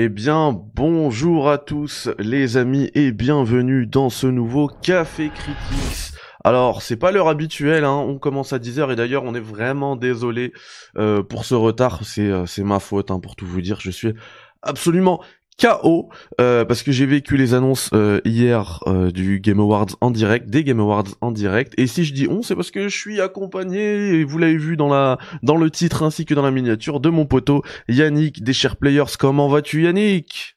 Eh bien, bonjour à tous les amis et bienvenue dans ce nouveau Café Critics. Alors, c'est pas l'heure habituelle, hein. on commence à 10h et d'ailleurs on est vraiment désolé euh, pour ce retard, c'est euh, ma faute hein, pour tout vous dire, je suis absolument KO euh, parce que j'ai vécu les annonces euh, hier euh, du Game Awards en direct, des Game Awards en direct. Et si je dis on, c'est parce que je suis accompagné, et vous l'avez vu dans la dans le titre ainsi que dans la miniature de mon poteau Yannick des Chers Players. Comment vas-tu Yannick?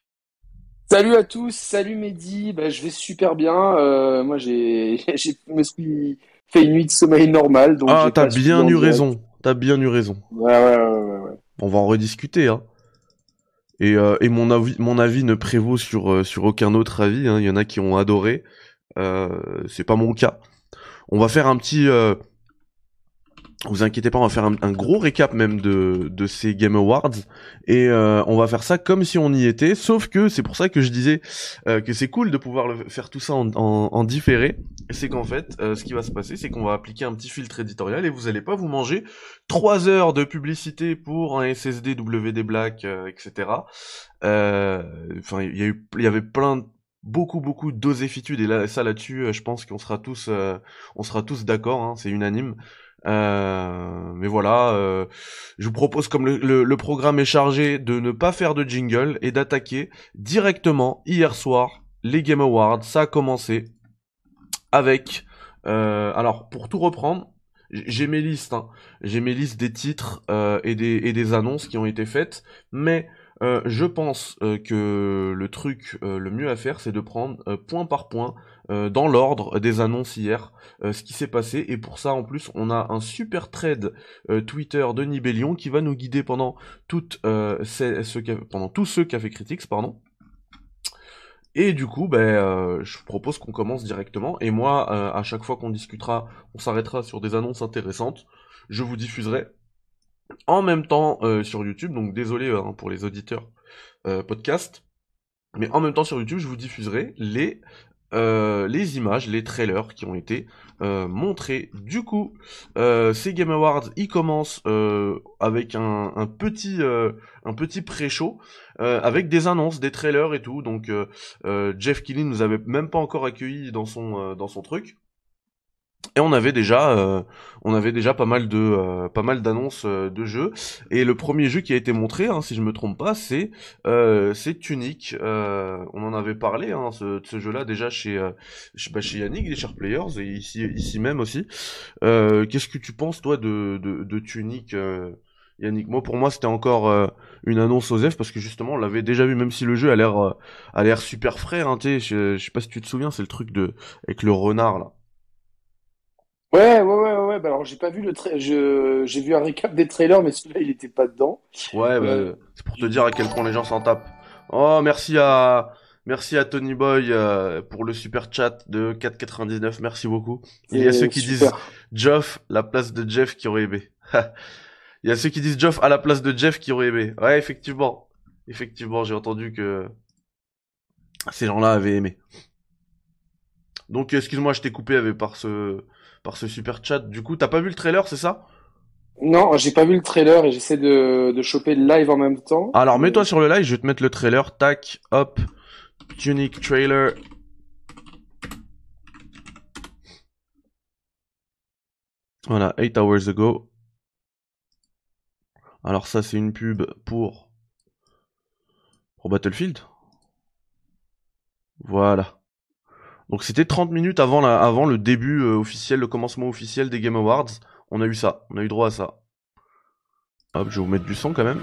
Salut à tous, salut Mehdi, bah, je vais super bien. moi j'ai j'ai me suis fait une nuit de sommeil normale. Donc ah t'as bien eu raison, t'as bien eu raison. Ouais ouais ouais ouais. ouais. On va en rediscuter hein. Et, euh, et mon avis, mon avis ne prévaut sur euh, sur aucun autre avis. Hein. Il y en a qui ont adoré. Euh, c'est pas mon cas. On va faire un petit vous inquiétez pas, on va faire un, gros récap même de, de ces Game Awards et euh, on va faire ça comme si on y était. Sauf que c'est pour ça que je disais euh, que c'est cool de pouvoir le, faire tout ça en, en, différé. C'est qu'en fait, euh, ce qui va se passer, c'est qu'on va appliquer un petit filtre éditorial et vous allez pas vous manger trois heures de publicité pour un SSD WD Black, etc. Enfin, il y a eu, il y avait plein de beaucoup beaucoup d'osefitude et là ça là-dessus je pense qu'on sera tous on sera tous d'accord hein, c'est unanime euh, mais voilà, euh, je vous propose, comme le, programme est chargé, de ne pas faire de jingle et d'attaquer directement hier soir les Game Awards. Ça a commencé avec, euh, alors pour tout reprendre, j'ai mes listes, hein. j'ai mes listes des titres et des annonces qui ont été faites, mais je pense que le truc le mieux à faire, c'est de prendre point par point euh, dans l'ordre des annonces hier, euh, ce qui s'est passé. Et pour ça, en plus, on a un super trade euh, Twitter de Nibellion qui va nous guider pendant, toute, ce, pendant tout ce Café Critics, pardon. Et du coup, ben, je propose qu'on commence directement. Et moi, à chaque fois qu'on discutera, on s'arrêtera sur des annonces intéressantes. Je vous diffuserai en même temps sur YouTube. Donc désolé pour les auditeurs podcast. Mais en même temps sur YouTube, je vous diffuserai les euh, les images, les trailers qui ont été euh, montrés. Du coup, euh, ces Game Awards, ils commencent avec un, un petit, un petit pré-show avec des annonces, des trailers et tout. Donc, Jeff Keighley nous avait même pas encore accueillis dans son, dans son truc. Et on avait déjà, euh, on avait déjà pas mal de, euh, pas mal d'annonces euh, de jeux. Et le premier jeu qui a été montré, hein, si je me trompe pas, c'est, c'est Tunic. on en avait parlé, hein, ce, de ce jeu-là déjà chez, bah, chez Yannick des Chers Players et ici, ici même aussi. Qu'est-ce que tu penses toi de, de, de Tunic Yannick, moi pour moi c'était encore une annonce aux F parce que justement on l'avait déjà vu même si le jeu a l'air a l'air super frais hein, je sais pas si tu te souviens c'est le truc de avec le renard là Ouais, ouais, ouais, ouais. Bah alors, j'ai pas vu le tra... je... j'ai vu un récap des trailers, mais celui-là, il était pas dedans. Ouais, bah, euh, c'est pour te dire à quel point les gens s'en tapent. Oh, merci à, merci à Tony Boy euh, pour le super chat de 4,99. Merci beaucoup. il y a ceux qui disent Geoff, la place de Jeff qui aurait aimé. il y a ceux qui disent Geoff à la place de Jeff qui aurait aimé. Ouais, effectivement. Effectivement, j'ai entendu que ces gens-là avaient aimé. Donc, excuse-moi, je t'ai coupé avec par ce, par ce super chat. Du coup, t'as pas vu le trailer, c'est ça? Non, j'ai pas vu le trailer et j'essaie de, de choper le live en même temps. Alors, mets-toi sur le live, je vais te mettre le trailer. Tac, hop, unique trailer. Voilà, 8 hours ago. Alors ça, c'est une pub pour... Pour Battlefield? Voilà. Donc c'était 30 minutes avant, la, avant le début euh, officiel, le commencement officiel des Game Awards. On a eu ça, on a eu droit à ça. Hop, je vais vous mettre du son quand même.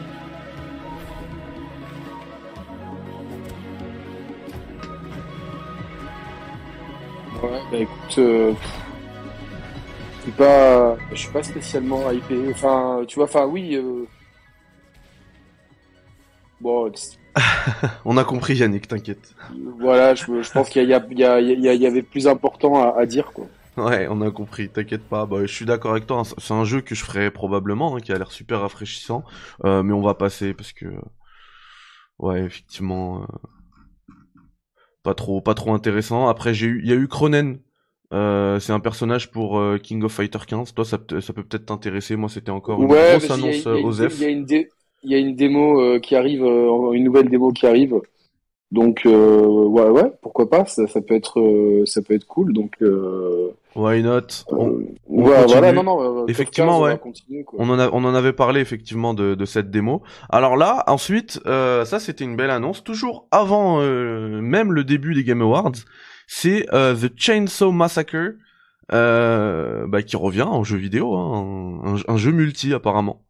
Ouais, bah écoute, euh, je suis pas, je suis pas spécialement hypé. Enfin, tu vois, enfin oui. Euh... Bon, On a compris Yannick, t'inquiète. Voilà, je, pense qu'il y, y, avait plus important à, dire quoi. Ouais, on a compris, t'inquiète pas. Bah, je suis d'accord avec toi. Hein. C'est un jeu que je ferai probablement, hein, qui a l'air super rafraîchissant, euh, mais on va passer parce que, ouais, effectivement, euh, pas trop, pas trop intéressant. Après, j'ai eu, il y a eu Cronen. Euh, c'est un personnage pour King of Fighter 15. Toi, ça, ça peut peut-être t'intéresser. Moi, c'était encore une grosse annonce aux F. il y a une démo qui arrive, une nouvelle démo qui arrive. Donc ouais ouais pourquoi pas ça, ça peut être ça peut être cool donc Why not on, voilà, non, non, effectivement, ouais. On en, a, on en avait parlé effectivement de, de cette démo. Alors là, ensuite, euh, ça c'était une belle annonce, toujours avant euh, même le début des Game Awards. C'est euh, The Chainsaw Massacre, euh, bah, qui revient en jeu vidéo, hein, un, jeu multi apparemment.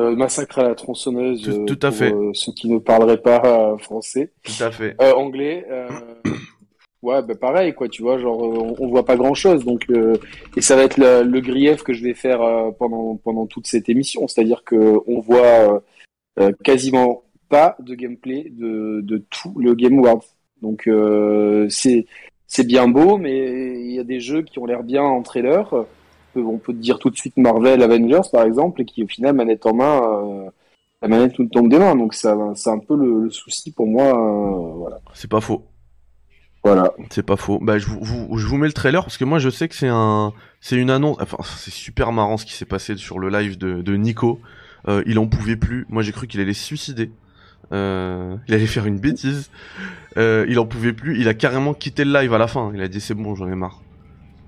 Euh, massacre à la tronçonneuse. Tout, tout à pour, fait. ceux qui ne parleraient pas français. Tout à fait. anglais. Ouais, bah pareil, quoi, tu vois, genre, euh, on, voit pas grand chose, donc, euh, et ça va être le, grief que je vais faire euh, pendant, pendant toute cette émission, c'est-à-dire que on voit quasiment pas de gameplay de, de tout le Game Awards. Donc, c'est, c'est bien beau, mais il y a des jeux qui ont l'air bien en trailer. On peut dire tout de suite Marvel Avengers, par exemple, et qui, au final, manette en main, la manette tout tombe des mains. Donc, ça, c'est un peu le, le souci pour moi, voilà. C'est pas faux. Voilà. C'est pas faux. Bah, je vous, je vous mets le trailer parce que moi, je sais que c'est un, c'est une annonce. Enfin, c'est super marrant ce qui s'est passé sur le live de, de Nico. Euh, il en pouvait plus. Moi, j'ai cru qu'il allait se suicider. Euh, il allait faire une bêtise. Euh, il en pouvait plus. Il a carrément quitté le live à la fin. Il a dit c'est bon, j'en ai marre.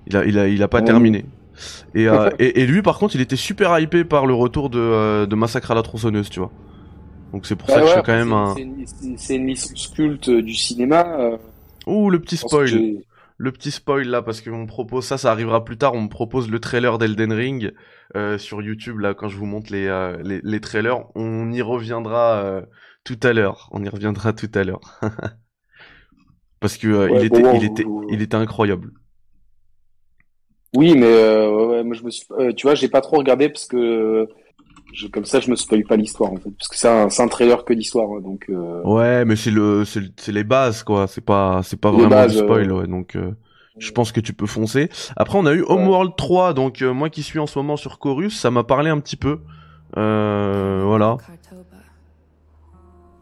Il a, il a, il a pas terminé. Et, euh, et, et, lui, par contre, il était super hypé par le retour de, euh, de Massacre à la tronçonneuse, tu vois. Donc c'est pour ça que je suis quand même un. C'est une, licence culte du cinéma. Ouh, le petit spoil. Le petit spoil là, parce qu'on propose ça, ça arrivera plus tard. On me propose le trailer d'Elden Ring euh, sur YouTube là, quand je vous montre les, euh, les, les, trailers. On y reviendra euh, tout à l'heure. On y reviendra tout à l'heure. parce que euh, il, était, il, était, il était incroyable. Oui, mais ouais, moi je me suis, tu vois, j'ai pas trop regardé parce que comme ça, je me spoil pas l'histoire en fait, parce que c'est un, un, trailer que d'histoire, hein, donc. Euh... Ouais, mais c'est le, c'est les bases quoi. C'est pas, c'est pas vraiment du spoil, euh, ouais. Donc, euh, je pense que tu peux foncer. Après, on a eu Homeworld 3, donc euh, moi qui suis en ce moment sur Chorus, ça m'a parlé un petit peu. voilà.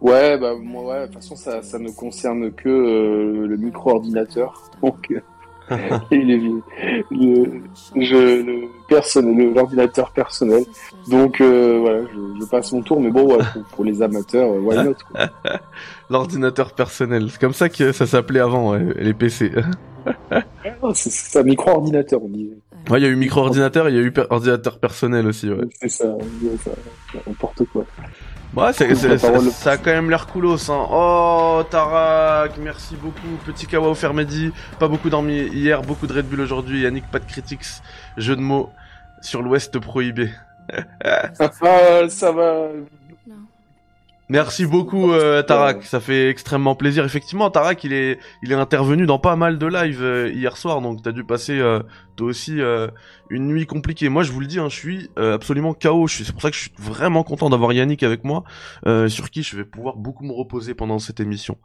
Ouais, bah moi, ouais. De toute façon, ça, ça ne concerne que le micro-ordinateur, donc le, le, personnel, l'ordinateur personnel. Donc euh, voilà, je, passe mon tour, mais bon, pour, les amateurs, euh, why not L'ordinateur personnel, c'est comme ça que ça s'appelait avant, les PC. c'est un micro-ordinateur, on dit. Ouais, il y a eu micro-ordinateur, il y a eu ordinateur personnel aussi, ouais. C'est ça, ça n'importe quoi. Ouais, c'est, ça a quand même l'air coolos, hein. Oh, Tarak, merci beaucoup. Petit Kawa Fermedi, pas beaucoup dormi hier, beaucoup de Red Bull aujourd'hui. Yannick, pas de critiques. Jeu de mots sur l'Ouest prohibé. ah, ça va. Merci beaucoup euh, Tarak, ça fait extrêmement plaisir. Effectivement, Tarak, il est, il est intervenu dans pas mal de lives euh, hier soir, donc t'as dû passer euh, toi aussi euh, une nuit compliquée. Moi, je vous le dis, hein, je suis absolument KO. C'est pour ça que je suis vraiment content d'avoir Yannick avec moi, sur qui je vais pouvoir beaucoup me reposer pendant cette émission.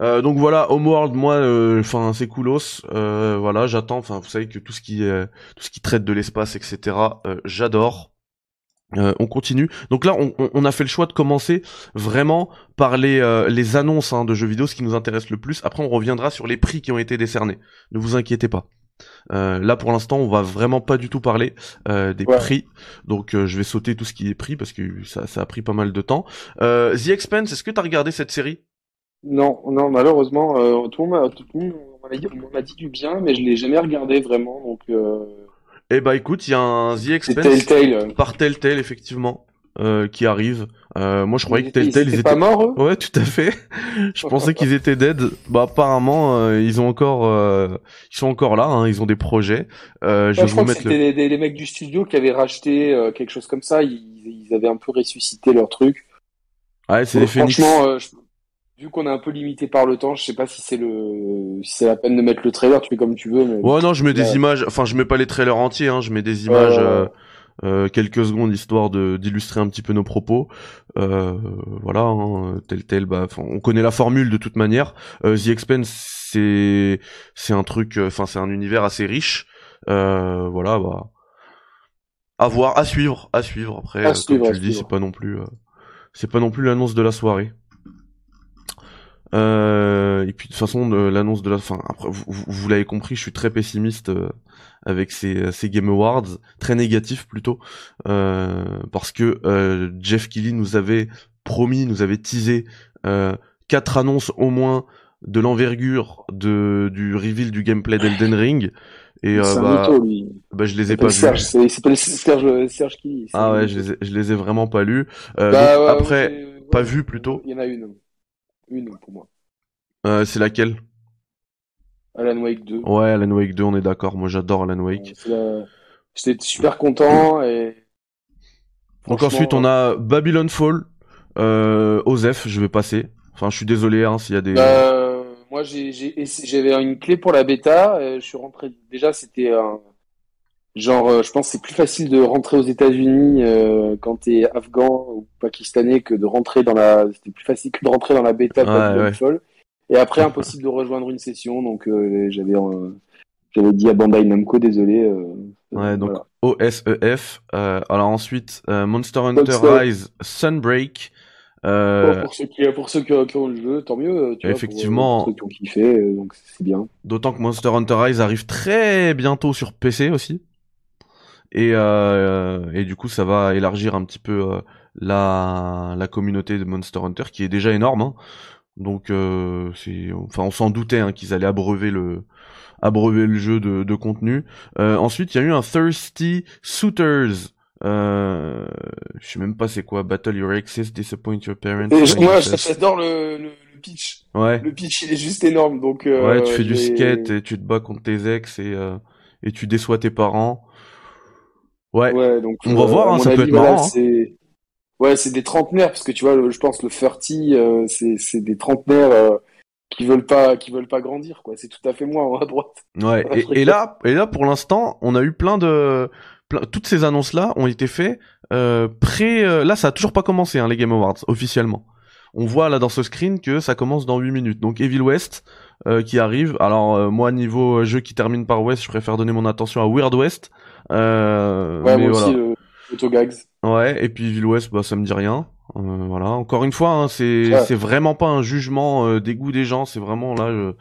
donc voilà, Homeworld, moi, enfin c'est coolos. voilà, j'attends. Enfin, vous savez que tout ce qui, tout ce qui traite de l'espace, etc. j'adore. Euh, on continue. Donc là, on, a fait le choix de commencer vraiment par les, euh, les annonces hein, de jeux vidéo, ce qui nous intéresse le plus. Après, on reviendra sur les prix qui ont été décernés. Ne vous inquiétez pas. Euh, là, pour l'instant, on va vraiment pas du tout parler des prix. Donc, je vais sauter tout ce qui est prix parce que ça, ça a pris pas mal de temps. The Expense, est-ce que tu as regardé cette série? Non, non, malheureusement, tout le monde m'a dit, du bien, mais je l'ai jamais regardé vraiment. Donc eh bah écoute, il y a un The Expense Telltale. par Telltale effectivement euh, qui arrive. Euh, moi je croyais que Telltale ils, étaient pas morts. Eux? Ouais, tout à fait. je pensais qu'ils étaient dead. Bah apparemment euh, ils ont encore euh, ils sont encore là, hein, ils ont des projets. Euh, je, vais vous mettre le... des, mecs du studio qui avaient racheté quelque chose comme ça, ils, ils, avaient un peu ressuscité leur truc. Ouais, c'est des Phoenix. Franchement, vu qu'on est un peu limité par le temps, je sais pas si c'est le si c'est la peine de mettre le trailer, tu fais comme tu veux. Mais... Ouais, non, je mets des images. Enfin, je mets pas les trailers entiers, hein, je mets des images. Euh, euh, quelques secondes histoire de d'illustrer un petit peu nos propos. Euh, voilà, hein, tel tel. Bah, on connaît la formule de toute manière. Euh, The Expense, c'est c'est un truc. Euh, enfin, c'est un univers assez riche. Euh, voilà, bah, à voir, à suivre, à suivre. Après, comme tu le dis, c'est pas non plus, c'est pas non plus l'annonce de la soirée. Euh, et puis de toute façon, l'annonce de la fin. Après, vous, vous, l'avez compris, je suis très pessimiste euh, avec ces, ces Game Awards, très négatif plutôt, euh, parce que euh, Jeff Kelly nous avait promis, nous avait teasé quatre annonces au moins de l'envergure de du reveal du gameplay d'Elden Ring. Et euh, bah, lui. bah, je les ai pas Serge, vus. C'est pas Serge, Serge qui. Ah ouais, je les, ai, je les ai vraiment pas lus. Euh, bah, ouais, après, pas vus plutôt. Il y en a une, une pour moi. Euh, c'est laquelle? Alan Wake 2. Ouais, Alan Wake 2, on est d'accord. Moi, j'adore Alan Wake. J'étais super content et. Donc ensuite, on a Babylon Fall, euh, Osef, je vais passer. Enfin, je suis désolé hein, s'il y a des. Euh, moi, j'avais une clé pour la bêta. Euh, je suis rentré. Déjà, c'était un genre. Euh, je pense c'est plus facile de rentrer aux États-Unis euh, quand t'es afghan ou pakistanais que de rentrer dans la. C'était plus facile que de rentrer dans la bêta de Et après, impossible de rejoindre une session. Donc, j'avais j'avais dit à Bandai Namco, désolé. ouais, donc OSEF. alors ensuite, Monster Hunter Rise Sunbreak. Euh... Pour, ceux qui, pour ceux qui, ont le jeu, tant mieux. Tu effectivement. Vois, pour, ceux qui ont kiffé, euh, donc c'est bien. D'autant que Monster Hunter Rise arrive très bientôt sur PC aussi. Et, euh, et du coup, ça va élargir un petit peu euh, la, la communauté de Monster Hunter, qui est déjà énorme. Hein. Donc, euh, c'est, enfin, on s'en doutait hein, qu'ils allaient abreuver le, abreuver le jeu de, de contenu. Euh, ensuite, il y a eu un Thirsty Suitors. Euh, je sais même pas c'est quoi. Battle your exes, disappoint your parents. moi, j'adore le, le, pitch. Ouais. Le pitch, il est juste énorme. Donc. Euh, ouais, tu fais du skate et tu te bats contre tes ex et euh, et tu déçois tes parents. Ouais. Ouais, donc. On va voir, hein, ça peut être marrant. Hein. Ouais, c'est des trentenaires parce que tu vois, je pense le 30, euh, c'est c'est des trentenaires. Euh, qui veulent pas qui veulent pas grandir quoi c'est tout à fait moi hein, à droite ouais et, et, là et là pour l'instant on a eu plein de toutes ces annonces là ont été faites euh, pré euh, là ça a toujours pas commencé hein, les Game Awards officiellement on voit là dans ce screen que ça commence dans 8 minutes donc Evil West euh, qui arrive alors euh, moi niveau jeu qui termine par West je préfère donner mon attention à Weird West euh, ouais mais moi voilà. aussi Gags ouais et puis Evil West bah ça me dit rien voilà encore une fois hein, c'est c'est vraiment pas un jugement des goûts des gens c'est vraiment là je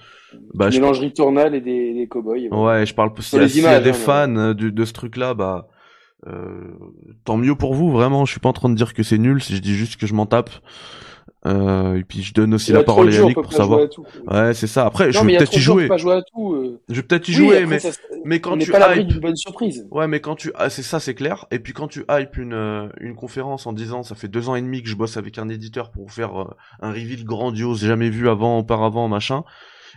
bah, je... Returnal et des, des cowboys. Ouais, je parle s'il y, a, des hein, fans euh, de, de ce truc-là, bah euh, tant mieux pour vous. Vraiment, je suis pas en train de dire que c'est nul. Si je dis juste que je m'en tape. Euh, et puis je donne aussi la parole à Yannick pour savoir. ouais, c'est ça. Après, je vais peut-être y jouer. Euh. Je vais peut-être y jouer, mais mais quand tu pas hype... bonne surprise. Ouais, mais quand tu ah, c'est ça, c'est clair. Et puis quand tu hype une euh, une conférence en disant ça fait deux ans et demi que je bosse avec un éditeur pour faire un reveal grandiose jamais vu avant auparavant machin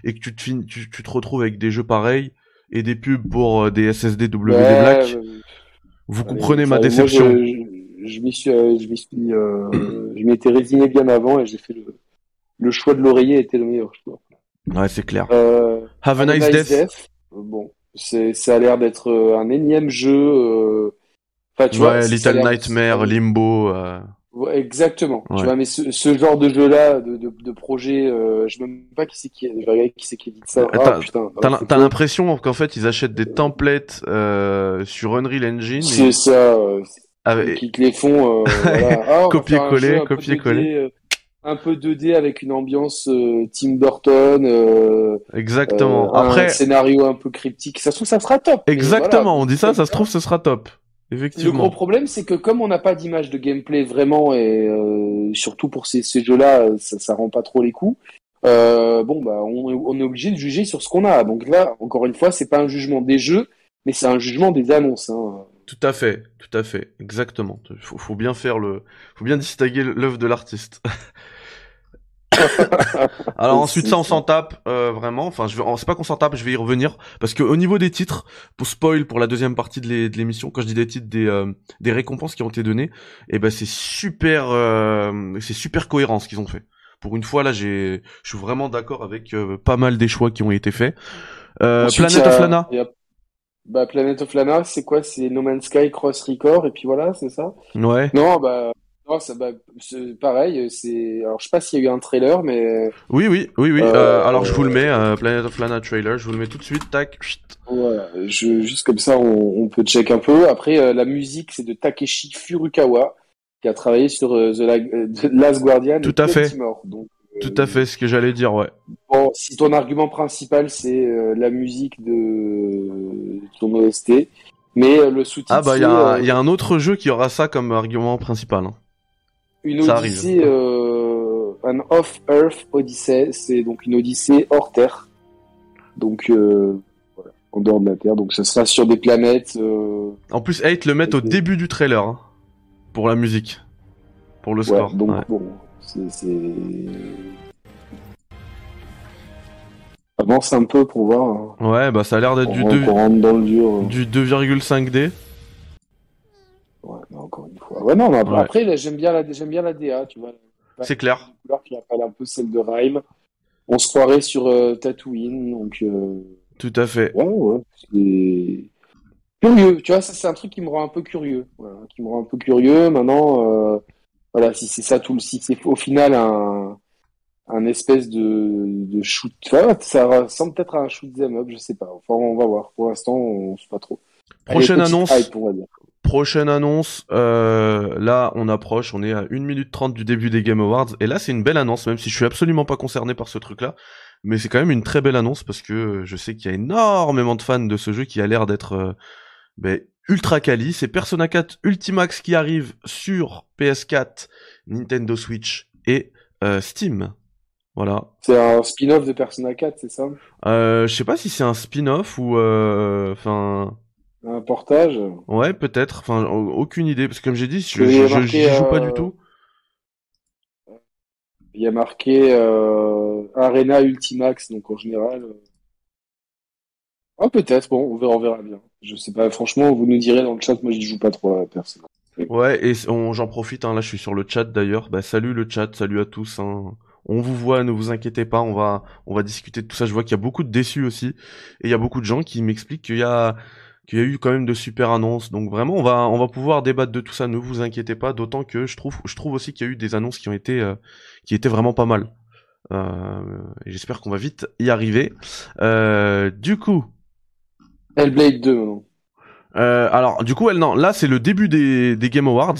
et que tu te, tu, tu, te retrouves avec des jeux pareils et des pubs pour euh, des SSD WD Black, vous comprenez ma déception. Moi, je, je m'y suis, euh, je m'y suis, euh, je m'étais résigné bien avant et j'ai fait le, le choix de l'oreiller était le meilleur choix. Ouais, c'est clair. Euh, Have a nice, death. Bon, c'est, ça a l'air d'être un énième jeu. Enfin, tu ouais, vois, Little Nightmare, Limbo. Ouais, exactement. Tu vois, mais ce, ce genre de jeu-là, de, de, de projet, euh, je ne sais même pas qui c'est qui, qui c'est qui dit ça. Ah, putain. T'as l'impression qu'en fait ils achètent des templates euh, sur Unreal Engine. C'est ça. Euh, avec... Qui les font. Euh, voilà. ah, copier-coller, copier-coller. Euh, un peu 2D avec une ambiance euh, Tim Burton. Exactement. Après, un scénario un peu cryptique. Ça se trouve, ça sera top. Exactement. On dit ça, ça se trouve, ce sera top. Le gros problème, c'est que comme on n'a pas d'image de gameplay vraiment, et euh, surtout pour ces, ces jeux-là, ça, ça rend pas trop les coups. Euh, bon, bah, on, on, est obligé de juger sur ce qu'on a. Donc là, encore une fois, c'est pas un jugement des jeux, mais c'est un jugement des annonces. Hein. Tout à fait, tout à fait, exactement. Faut, faut bien faire le, faut bien distinguer l'œuvre de l'artiste. Alors ensuite ça on s'en tape euh, vraiment. Enfin je vais, c'est pas qu'on s'en tape, je vais y revenir parce que au niveau des titres, pour spoil pour la deuxième partie de l'émission, quand je dis des titres, des euh, des récompenses qui ont été données, et eh ben c'est super, euh, c'est super cohérent ce qu'ils ont fait. Pour une fois là, j'ai, je suis vraiment d'accord avec pas mal des choix qui ont été faits. Planet of Lana. Bah Planet of Lana, c'est quoi? C'est No Man's Sky Cross Record et puis voilà, c'est ça? Ouais. Non bah non, ça, bah, c'est pareil. C'est alors je sais pas s'il y a eu un trailer, mais oui, oui, oui, oui. Euh, euh, alors je vous le mets, euh, Planet of Lana trailer. Je vous le mets tout de suite. Tac. Voilà. Je, juste comme ça, on, on peut check un peu. Après, euh, la musique, c'est de Takeshi Furukawa qui a travaillé sur The, The, Last Guardian. Tout à fait. Donc Tout à fait, ce que j'allais dire, ouais. Bon, si ton argument principal c'est euh, la musique de ton OST, mais euh, le sous-titre. Ah bah il y, a- y a un autre jeu qui aura ça comme argument principal. hein. une ça odyssée, euh, un off-Earth Odyssey, c'est donc une odyssée hors Terre. Donc, euh, voilà, en dehors de la Terre. Donc, ça sera sur des planètes. euh, En plus, Hate le met au début du trailer hein, pour la musique, pour le ouais, score. donc, ouais. bon, c'est. Avance un peu pour voir. hein. Ouais, bah ça a l'air d'être du, euh. du 2,5D. Ouais, mais encore une fois. Ouais, non, mais après, Ouais. j'aime bien la, bien la DA, tu vois. C'est clair. Une couleur qui rappelle un peu celle de Rhyme. On se croirait sur euh, Tatooine, donc. euh, Tout à fait. Ouais, ouais, c'est curieux. Tu vois, ça c'est un truc qui me rend un peu curieux. Voilà, qui me rend un peu curieux. Maintenant, euh, voilà, si c'est ça tout le, si c'est au final un, un espèce de, de shoot, ouais, ça ressemble peut-être à un shoot them up, je sais pas. Enfin, on va voir. Pour l'instant, on sait pas trop. Prochaine Allez, annonce. hype, on va dire. Prochaine annonce, euh, là on approche, on est à 1 minute 30 du début des Game Awards, et là c'est une belle annonce, même si je suis absolument pas concerné par ce truc-là, mais c'est quand même une très belle annonce parce que je sais qu'il y a énormément de fans de ce jeu qui a l'air d'être euh, ben, ultra quali. C'est Persona 4 Ultimax qui arrive sur PS4, Nintendo Switch et euh, Steam. Voilà. C'est un spin-off de Persona 4, c'est ça? Euh, je sais pas si c'est un spin-off ou euh, enfin Un portage? ouais peut-être. Enfin au- aucune idée parce que comme j'ai dit, je, je, je- marqué, joue pas euh, du tout. Il y a marqué euh, Arena Ultimax, donc en général. Euh, Ah, peut-être, bon, on verra, on verra bien. Je sais pas, franchement, vous nous direz dans le chat, moi j'y joue pas trop à Persona. Ouais, et j'en profite, hein, là je suis sur le chat d'ailleurs. Bah, salut le chat, salut à tous. hein. On vous voit, ne vous inquiétez pas, on va, on va discuter de tout ça. Je vois qu'il y a beaucoup de déçus aussi, et il y a beaucoup de gens qui m'expliquent qu'il y a, qu'il y a eu quand même de super annonces. Donc vraiment, on va, on va pouvoir débattre de tout ça. Ne vous inquiétez pas, d'autant que je trouve, je trouve aussi qu'il y a eu des annonces qui ont été, euh, qui étaient vraiment pas mal. Euh, j'espère qu'on va vite y arriver. Euh, du coup, Hellblade 2, maintenant. euh, alors, du coup, elle, non, là, c'est le début des, des Game Awards.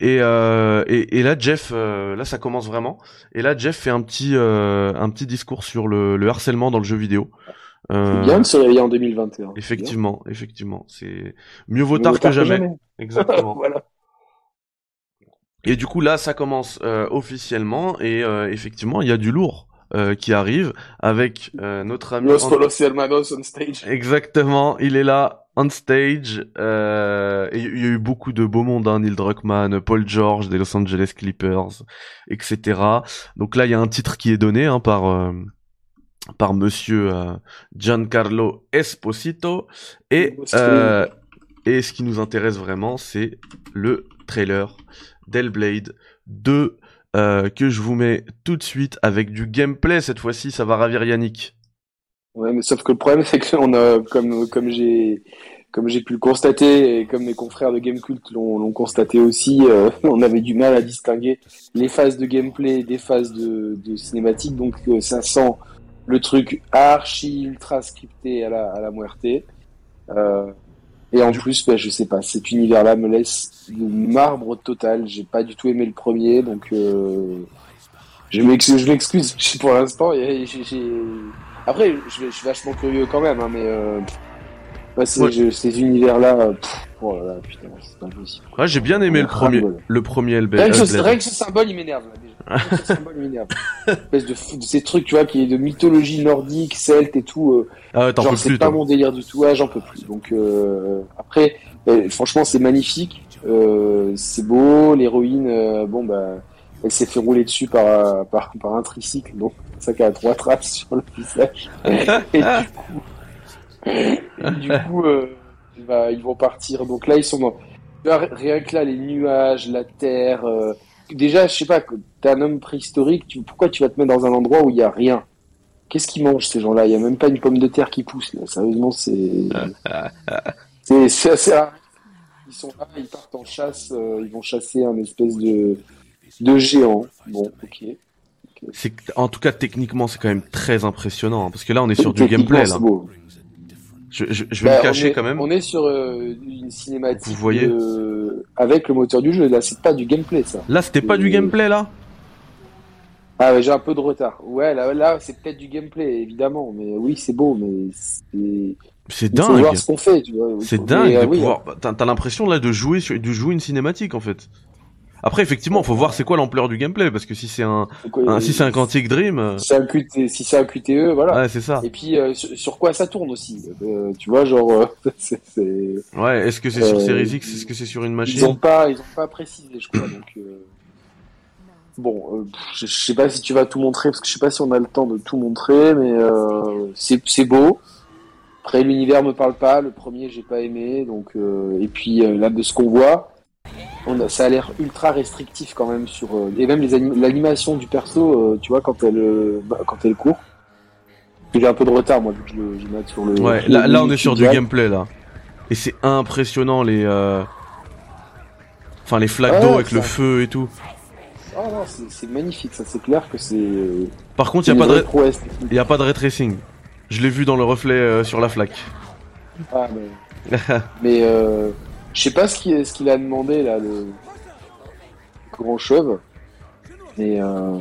Et, euh, et, et là, Jeff, euh, là, ça commence vraiment. Et là, Jeff fait un petit, euh, un petit discours sur le, le harcèlement dans le jeu vidéo. C'est Euh, bien de se réveiller en 2021. Effectivement, effectivement. C'est mieux vaut tard que jamais. Exactement. voilà. Et du coup, là, ça commence euh, officiellement. Et euh, effectivement, il y a du lourd euh, qui arrive avec euh, notre ami. Los Ant- Polos Hermanos on stage. Exactement, il est là on stage. Euh, et il y a eu beaucoup de beau monde, hein, Neil Druckmann, Paul George des Los Angeles Clippers, etc. Donc là, il y a un titre qui est donné hein, par par Monsieur Giancarlo Esposito et et ce qui nous intéresse vraiment, c'est le trailer d'Hellblade 2 euh, que je vous mets tout de suite avec du gameplay cette fois-ci. Ça va ravir Yannick. Ouais, mais sauf que le problème, c'est que on a, comme, comme j'ai, comme j'ai pu le constater et comme mes confrères de Gamecult l'ont, constaté aussi, euh, on avait du mal à distinguer les phases de gameplay des phases de, de cinématique. Donc, euh, ça sent le truc archi ultra scripté à la, à et en plus, bah, je sais pas, cet univers-là me laisse le marbre total. J'ai pas du tout aimé le premier, donc euh, je m'excuse. Je m'excuse pour l'instant. Après, je, suis vachement curieux quand même, hein, mais euh, Ouais. je- ces univers-là, euh, oh là là, putain, c'est pas possible. Ouais, j'ai bien aimé le premier, Ras-le-bol. le premier Hellblade. Rien que, ce, symbole, il m'énerve là déjà. Rien que ce symbole, il m'énerve. Espèce de, fou- de ces trucs, tu vois, qui est de mythologie nordique, celte et tout. euh, Ah, t'en c'est pas mon délire du tout. Ouais, j'en peux plus. Donc, euh, après, euh, franchement, c'est magnifique. Euh, c'est beau. L'héroïne, euh, bon, bah, elle s'est fait rouler dessus par, par, par un tricycle. Donc, ça qu'elle a trois traces sur le visage. Et du coup, et du coup ils vont partir. Donc là, ils sont dans. Rien que là, les nuages, la terre. euh, Déjà, je sais pas, t'es un homme préhistorique. Tu... Pourquoi tu vas te mettre dans un endroit où il y a rien? Qu'est-ce qu'ils mangent ces gens-là? Il y a même pas une pomme de terre qui pousse. Là. Sérieusement, c'est c'est assez rare. Ils sont là, ils partent en chasse, euh, ils vont chasser un espèce de de géant. Bon, ok. En tout cas techniquement c'est quand même très impressionnant hein, parce que là on est sur du gameplay là. beau. Je, je, je vais Bah, me cacher est, quand même. On est sur euh, une cinématique Vous voyez euh, avec le moteur du jeu. Là, c'est pas du gameplay, ça. Là c'était pas du gameplay là? Ah, j'ai un peu de retard. Ouais, là, là c'est peut-être du gameplay, évidemment. Mais oui, c'est beau, mais c'est. C'est dingue. voir ce qu'on fait, tu vois. C'est dingue euh, de oui, pouvoir. T'as l'impression là de jouer sur, de jouer une cinématique en fait. Après effectivement, faut voir c'est quoi l'ampleur du gameplay parce que si c'est un, quoi, un- euh, si c'est un Quantic Dream, euh, si c'est un QT si c'est un QTE, voilà. ouais c'est ça. Et puis euh, sur, sur quoi ça tourne aussi. Euh, tu vois, genre, euh, c'est, c'est- Ouais, est-ce que c'est sur Euh, Series X, est-ce que c'est sur une ils machine ont pas, ils ont pas précisé, je crois. Donc euh, bon, euh, je, je sais pas si tu vas tout montrer parce que je sais pas si on a le temps de tout montrer, mais euh, c'est, c'est beau. Après l'univers me parle pas, le premier j'ai pas aimé, donc euh, et puis euh, là de ce qu'on voit, on a, ça a l'air ultra restrictif quand même sur euh, et même l'animation du perso, euh, tu vois quand elle euh, bah, quand elle court. J'ai un peu de retard moi vu que je je mate sur le. Ouais, là, là on est sur du gameplay là. Et c'est impressionnant les. euh, Enfin les flaques Ouais, d'eau avec ça- le feu et tout. Ah non, c'est magnifique, ça c'est clair que c'est. Par contre, il y a pas de technique. y a pas de ray tracing. Je l'ai vu dans le reflet sur la flaque. Ah, mais mais euh, je sais pas ce qu'il ce qu'il a demandé là, le grand chauve. Mais euh,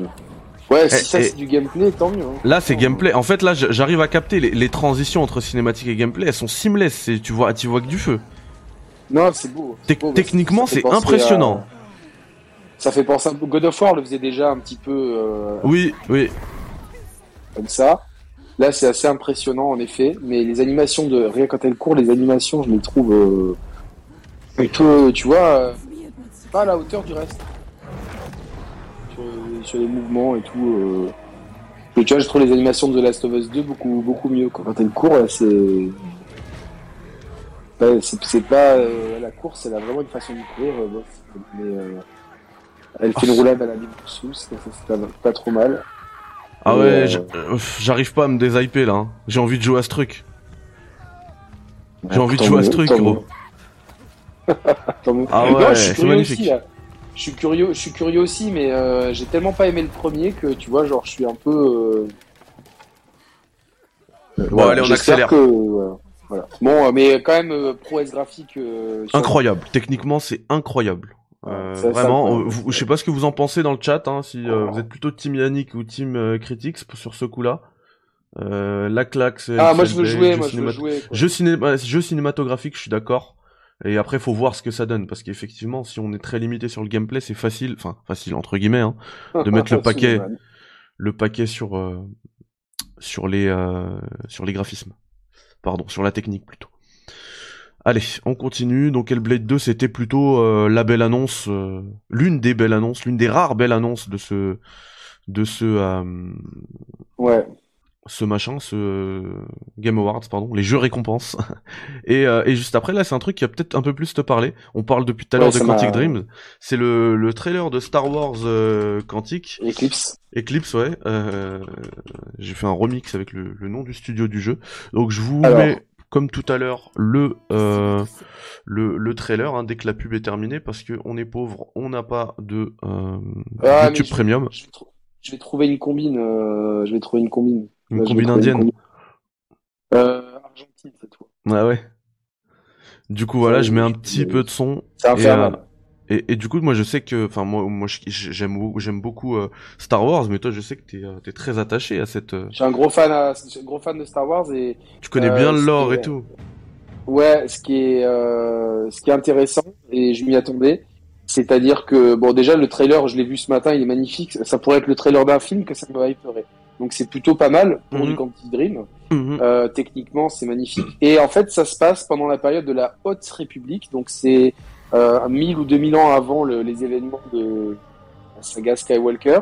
ouais, si Et- ça et- c'est du gameplay, tant mieux. hein. Là, c'est gameplay. En fait, là, j'arrive à capter les, les transitions entre cinématique et gameplay. Elles sont seamless. Tu vois, tu vois que du feu. Non, c'est beau. Techniquement, c'est impressionnant. à- Ça fait penser un peu. God of War le faisait déjà un petit peu euh, Oui, oui. comme ça. Là, c'est assez impressionnant en effet, mais les animations de rien quand elle court, les animations, je les trouve euh, un peu, tu vois, euh, pas à la hauteur du reste. Sur, sur les mouvements et tout. Euh... mais tu vois, je trouve les animations de The Last of Us 2 beaucoup beaucoup mieux. quoi. Quand elle court, là, c'est Ouais, c'est pas euh, la course, elle a vraiment une façon de courir. euh, bof. mais euh, elle fait une roulade à la libre sous, c'est pas, pas trop mal. Ah Et, ouais, j'arrive pas à me déshyper là. hein. J'ai envie de jouer à ce truc. J'ai envie de jouer à ce truc, gros. Ah Non, ouais, je suis curieux aussi, là. Je suis curieux, je suis curieux aussi, mais euh, j'ai tellement pas aimé le premier que tu vois, genre, je suis un peu. euh, Bon, allez, on accélère. Que. Voilà. Bon, euh, mais quand même, euh, prouesse graphique. euh, sur- Incroyable. Techniquement, c'est incroyable. Euh, Ça, vraiment, euh, vous- je sais pas ce que vous en pensez dans le chat, hein, si euh, vous êtes plutôt team Yannick ou team euh, Critics sur ce coup-là. Euh, la claque, c'est Ah, moi je veux jouer, moi je veux jouer. Jeu, cinéma- jeu cinématographique, je suis d'accord. Et après, faut voir ce que ça donne, parce qu'effectivement, si on est très limité sur le gameplay, c'est facile, enfin facile entre guillemets, hein, de mettre le paquet. Le paquet sur euh, sur les euh, sur les graphismes. Pardon, sur la technique plutôt. Allez, on continue. Donc Hellblade 2, c'était plutôt euh, la belle annonce, euh, l'une des belles annonces, l'une des rares belles annonces de ce de ce euh, Ouais. Ce machin, ce Game Awards, pardon, les jeux récompenses. et, euh, et juste après, là, c'est un truc qui va peut-être un peu plus te parler. On parle depuis tout à l'heure de Quantic Dreams. C'est le, le trailer de Star Wars euh, Quantic. Eclipse. Eclipse, ouais. Euh, J'ai fait un remix avec le, le nom du studio du jeu. Donc je vous Alors. mets, comme tout à l'heure, le, euh, le le trailer hein, dès que la pub est terminée, parce que on est pauvre, on n'a pas de euh, Ah, YouTube je- Premium. Je vais, je vais trouver une combine. euh, je vais trouver une combine. Une Là, combine indienne. Euh, Argentine, cette fois. Ouais, ouais. Du coup, voilà, je mets un petit peu de son. C'est Et, infernal. euh, Et, et du coup, moi, je sais que, enfin, moi, moi, j'aime, j'aime beaucoup euh, Star Wars, mais toi, je sais que t'es, euh, t'es très attaché à cette. euh, Je suis un gros fan, à- un gros fan de Star Wars et Tu connais Euh, bien le lore et tout. Ouais, ce qui est euh, ce qui est intéressant et je m'y attendais, c'est-à-dire que bon déjà le trailer, je l'ai vu ce matin, il est magnifique. Ça pourrait être le trailer d'un film que ça me hyperait. Donc c'est plutôt pas mal pour Mhm. du Quantic Dream. Mhm. Euh, techniquement, c'est magnifique. Et en fait, ça se passe pendant la période de la Haute République, donc c'est euh, 1000 ou 2000 ans avant le- les événements de la saga Skywalker.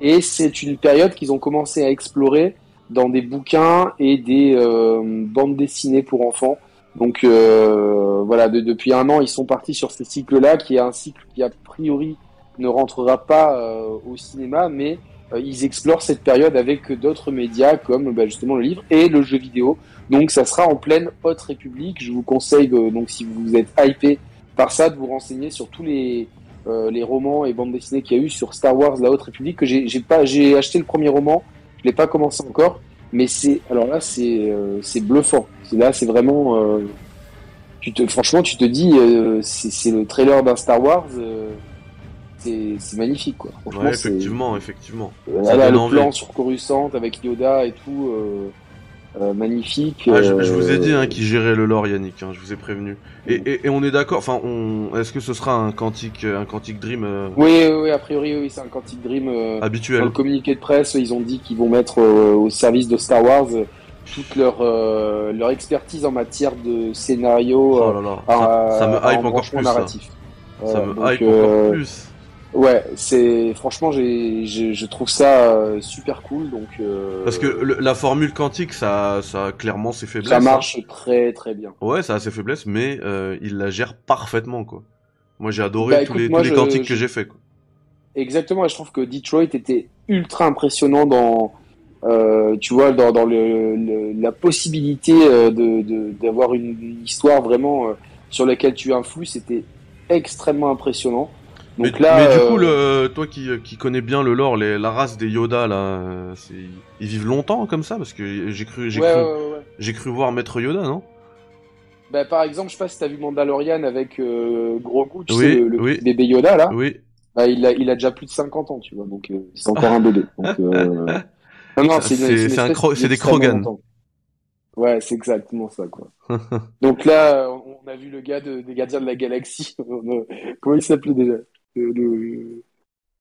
Et c'est une période qu'ils ont commencé à explorer dans des bouquins et des euh, bandes dessinées pour enfants. Donc euh, voilà, de- depuis un an, ils sont partis sur ce cycle-là, qui est un cycle qui a priori ne rentrera pas euh, au cinéma, mais euh, ils explorent cette période avec d'autres médias comme bah, justement le livre et le jeu vidéo. Donc ça sera en pleine haute république. Je vous conseille de- donc si vous êtes hypé par ça de vous renseigner sur tous les euh, les romans et bandes dessinées qu'il y a eu sur Star Wars la haute république que j'ai pas j'ai acheté le premier roman, je l'ai pas commencé encore, mais c'est alors là c'est euh, c'est bluffant. Là c'est vraiment euh, tu te franchement tu te dis euh, c'est le trailer d'un Star Wars euh, c'est magnifique quoi. ouais, effectivement, effectivement. Là, le plan sur Coruscant avec Yoda et tout. Euh, magnifique. Ah, je, vous ai dit hein, qui gérait le lore, Yannick. Hein, je vous ai prévenu. Et, et, on est d'accord. Enfin, on... est-ce que ce sera un quantique, un quantique Dream euh, oui, oui, a priori, oui, c'est un quantique Dream euh, habituel? Dans le communiqué de presse, ils ont dit qu'ils vont mettre au service de Star Wars toute leur leur expertise en matière de scénario. Oh là là. ça, me hype encore plus. Narratif. Ça, me hype encore plus. Ouais, c'est franchement, j'ai, je trouve ça euh, super cool. Donc euh, parce que la formule quantique, ça, ça a clairement ses faiblesses. Ça marche très très bien. Ouais, ça a ses faiblesses, mais euh, il la gère parfaitement quoi. Moi, j'ai adoré bah, tous, les, tous les quantiques que j'ai fait. Quoi. Exactement, et je trouve que Detroit était ultra impressionnant dans, tu vois, dans, dans le, la possibilité de d'avoir une, une, histoire vraiment sur laquelle tu influes. C'était extrêmement impressionnant mais, là, du coup, euh, le, toi qui, qui connais bien le lore, les, la race des Yoda là, ils vivent longtemps comme ça? Parce que j'ai cru, j'ai cru, j'ai cru voir Maître Yoda, non? Bah, par exemple, je sais pas si t'as vu Mandalorian avec euh, Grogu, tu sais, le, bébé Yoda là. Oui. Bah, il a, il a déjà plus de 50 ans, tu vois, donc euh, c'est encore un bébé. Donc, euh... non, non, c'est, c'est, des Krogan. Ouais, c'est exactement ça, quoi. donc là, on a vu le gars de, des Gardiens de la Galaxie. Comment il s'appelait déjà? Le,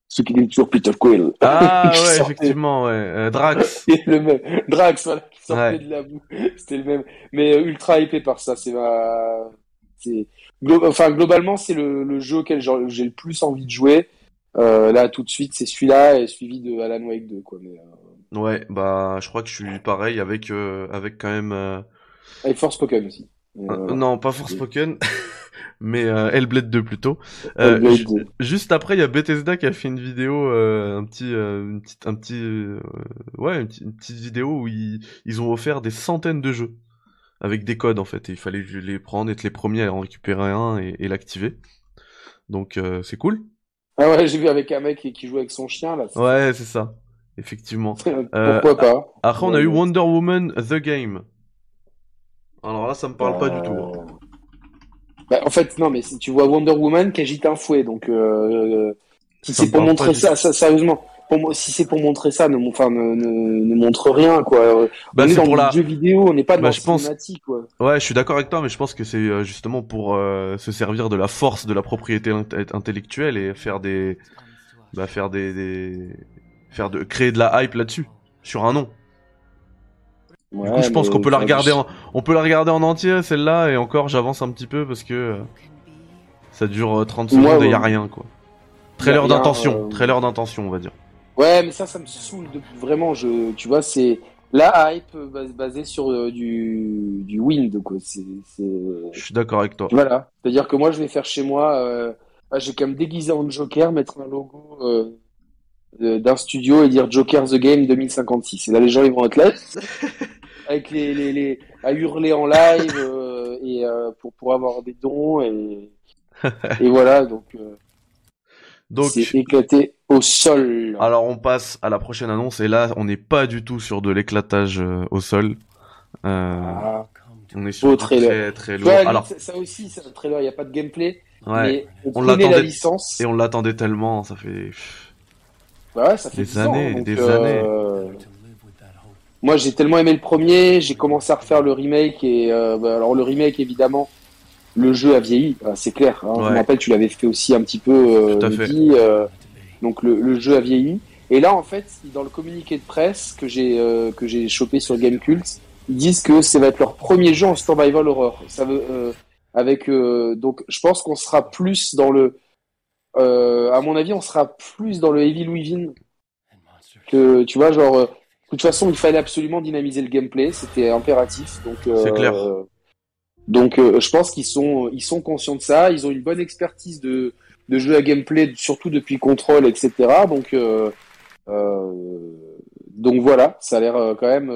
ce qui est sur Peter Quill. Ah ouais, effectivement, ouais. Euh, Drax. le même. Drax, voilà, qui sortait de la boue. C'était le même. Mais euh, ultra hypé par ça. C'est ma... c'est enfin globalement c'est le, le, jeu auquel j'ai le plus envie de jouer. Euh, là tout de suite c'est celui-là et suivi de Alan Wake 2 quoi. Mais, euh... Ouais, bah je crois que je suis pareil avec avec quand même. Avec Force Spoken aussi. Non, pas Force Spoken. mais euh, Hellblade 2 plutôt. Euh, juste après, il y a Bethesda qui a fait une vidéo, euh, un petit, euh, une petite, un petit, euh, ouais, une, petite vidéo où ils, ils ont offert des centaines de jeux avec des codes en fait. Et il fallait les prendre, être les premiers à en récupérer un et, et l'activer. Donc c'est cool. Ah ouais, j'ai vu avec un mec qui joue avec son chien là. Ouais, c'est ça. Effectivement. Pourquoi pas? Après, on a eu Wonder Woman The Game. Alors là, ça me parle pas du tout. Hein. Bah, en fait, non, mais si tu vois Wonder Woman qui agite un fouet, donc euh, si c'est pour montrer ça, ça, sérieusement, pour moi, si c'est pour montrer ça, ne, enfin, ne, ne, montre rien, quoi. Bah, on est, dans pour la... jeu vidéo, on n'est pas dans bah, la je pense... quoi. Ouais, je suis d'accord avec toi, mais je pense que c'est euh, justement pour euh, se servir de la force de la propriété intellectuelle et faire des, bah, faire des, des... faire de créer de la hype là-dessus, sur un nom du coup, je pense qu'on peut la regarder en, on peut la regarder en entier celle-là et encore j'avance un petit peu parce que euh, ça dure 30 euh, secondes et y a rien quoi. Trailer d'intention, euh, trailer d'intention on va dire. Ouais, mais ça ça me saoule de... vraiment je tu vois c'est la hype basée sur du du wind quoi, c'est Je suis d'accord avec toi. Voilà, c'est-à-dire que moi je vais faire chez moi bah, j'ai quand même déguisé en Joker, mettre un logo d'un studio et dire Joker the Game 2056. Et là, les gens, ils vont être là, avec les, les, les, à hurler en live euh, et euh, pour, pour avoir des dons et, et voilà donc euh, donc c'est éclaté au sol. Alors on passe à la prochaine annonce et là on n'est pas du tout sur de l'éclatage au sol. Ah, on est sur trailer. très très lourd. Alors ça aussi c'est un trailer, il n'y a pas de gameplay. Ouais. Mais on, l'attendait la licence et on l'attendait tellement, ça fait. Bah ouais, ça fait des années, des années. Moi, j'ai tellement aimé le premier, j'ai commencé à refaire le remake et euh, bah, alors le remake évidemment, le jeu a vieilli, ah, c'est clair. Hein. Je me rappelle, tu l'avais fait aussi un petit peu. Euh. Euh, donc le, le, jeu a vieilli. Et là, en fait, dans le communiqué de presse que j'ai euh, que j'ai chopé sur Gamecult, ils disent que ça va être leur premier jeu en survival horror. Ça veut euh, avec donc je pense qu'on sera plus dans le à mon avis, on sera plus dans le Heavy Louis que tu vois genre de toute façon, il fallait absolument dynamiser le gameplay, c'était impératif. Donc, euh, clair. Donc, euh, je pense qu'ils sont, ils sont conscients de ça. Ils ont une bonne expertise de, de jeu à gameplay, surtout depuis Control, etc. Donc, euh, euh, donc voilà, ça a l'air euh, quand même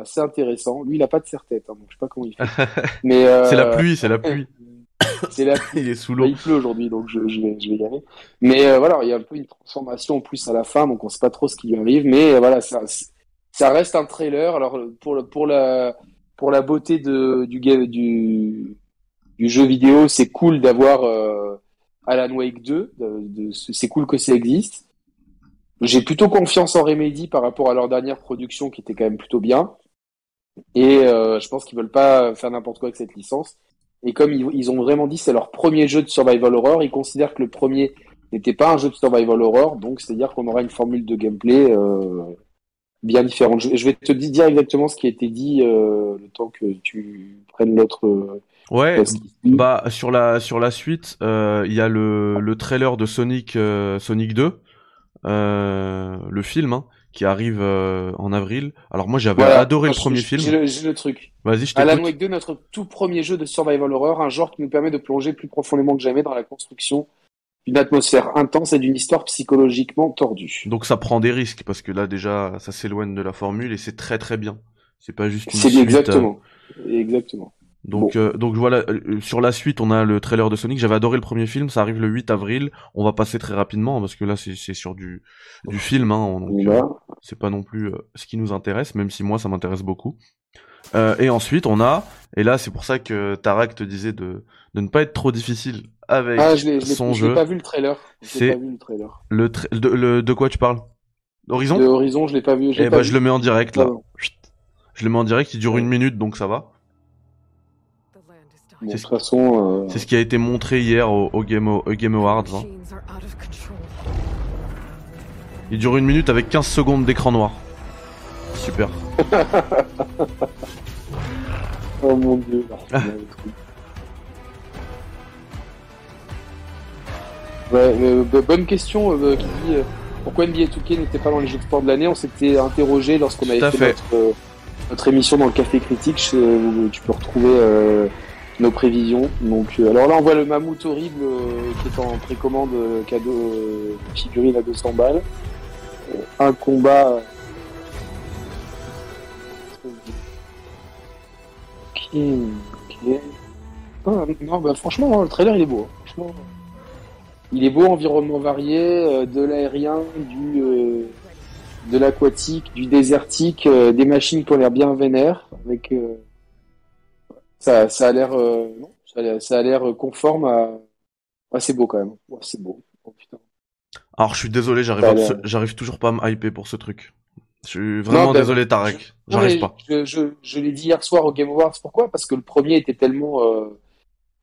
assez intéressant. Lui, il a pas de serre-tête, hein, donc je sais pas comment il fait. Mais c'est la pluie, c'est la pluie. c'est la il est sous l'eau. Il pleut aujourd'hui, donc je, je, vais, je vais y aller. Mais euh, voilà, il y a un peu une transformation en plus à la fin, donc on sait pas trop ce qui lui arrive. Mais euh, voilà, ça, ça reste un trailer. Alors pour pour la pour la beauté de du du du jeu vidéo, c'est cool d'avoir euh, Alan Wake 2. c'est cool que ça existe. J'ai plutôt confiance en Remedy par rapport à leur dernière production qui était quand même plutôt bien. Et euh, je pense qu'ils veulent pas faire n'importe quoi avec cette licence. Et comme ils, ont vraiment dit c'est leur premier jeu de survival horror, ils considèrent que le premier n'était pas un jeu de survival horror, donc c'est-à-dire qu'on aura une formule de gameplay euh, bien différente. Je, vais te dire exactement ce qui a été dit euh, le temps que tu prennes l'autre. Euh, ouais, bah sur la sur la suite, euh, il y a le, le trailer de Sonic Sonic 2, le film. Hein qui arrive euh, en avril. Alors moi j'avais adoré le premier film. J'ai le, truc. Vas-y, je Alan Wake 2, notre tout premier jeu de survival horror, un genre qui nous permet de plonger plus profondément que jamais dans la construction d'une atmosphère intense et d'une histoire psychologiquement tordue. Donc ça prend des risques parce que là déjà ça s'éloigne de la formule et c'est très très bien. C'est pas juste une C'est exactement. Euh, exactement. Donc, euh, donc voilà, euh, sur la suite, on a le trailer de Sonic. J'avais adoré le premier film, ça arrive le 8 avril. On va passer très rapidement hein, parce que là, c'est sur du, du film, hein, donc euh, c'est pas non plus ce qui nous intéresse, même si moi, ça m'intéresse beaucoup. Et ensuite, on a, et là, c'est pour ça que Tarak te disait de, de ne pas être trop difficile avec ah, je son jeu. pas vu le trailer. C'est le, le, de, le, de quoi tu parles? Horizon De Horizon, je l'ai pas vu. Je, eh bah, je le mets en direct là. Je le mets en direct, il dure une minute, donc ça va c'est ce... façon, euh, c'est ce qui a été montré hier au, Game, Awards. Hein. Il dure une minute avec 15 secondes d'écran noir. Super. oh mon dieu. ouais, bonne question euh, qui dit euh, pourquoi NBA 2K n'était pas dans les jeux de sport de l'année? On s'était interrogé lorsqu'on avait fait, Notre, notre, émission dans le Café Critique. Où tu peux retrouver nos prévisions. Donc, euh, alors là, on voit le mammouth horrible euh, qui est en précommande euh, cadeau figurine à 200 balles. un combat. Non, bah, franchement, le trailer il est beau. Hein. Franchement, il est beau, environnement varié, de l'aérien, du de l'aquatique, du désertique, des machines qui ont l'air bien vénères, avec ça, ça a l'air, euh, ça a l'air conforme à. C'est beau quand même. c'est beau. Oh, putain. Alors, je suis désolé, j'arrive, j'arrive toujours pas à me hyper pour ce truc. Je suis vraiment ben, désolé, Tarek. J'arrive pas. Je, je, je l'ai dit hier soir au Game Awards. Pourquoi? Parce que le premier était tellement, euh,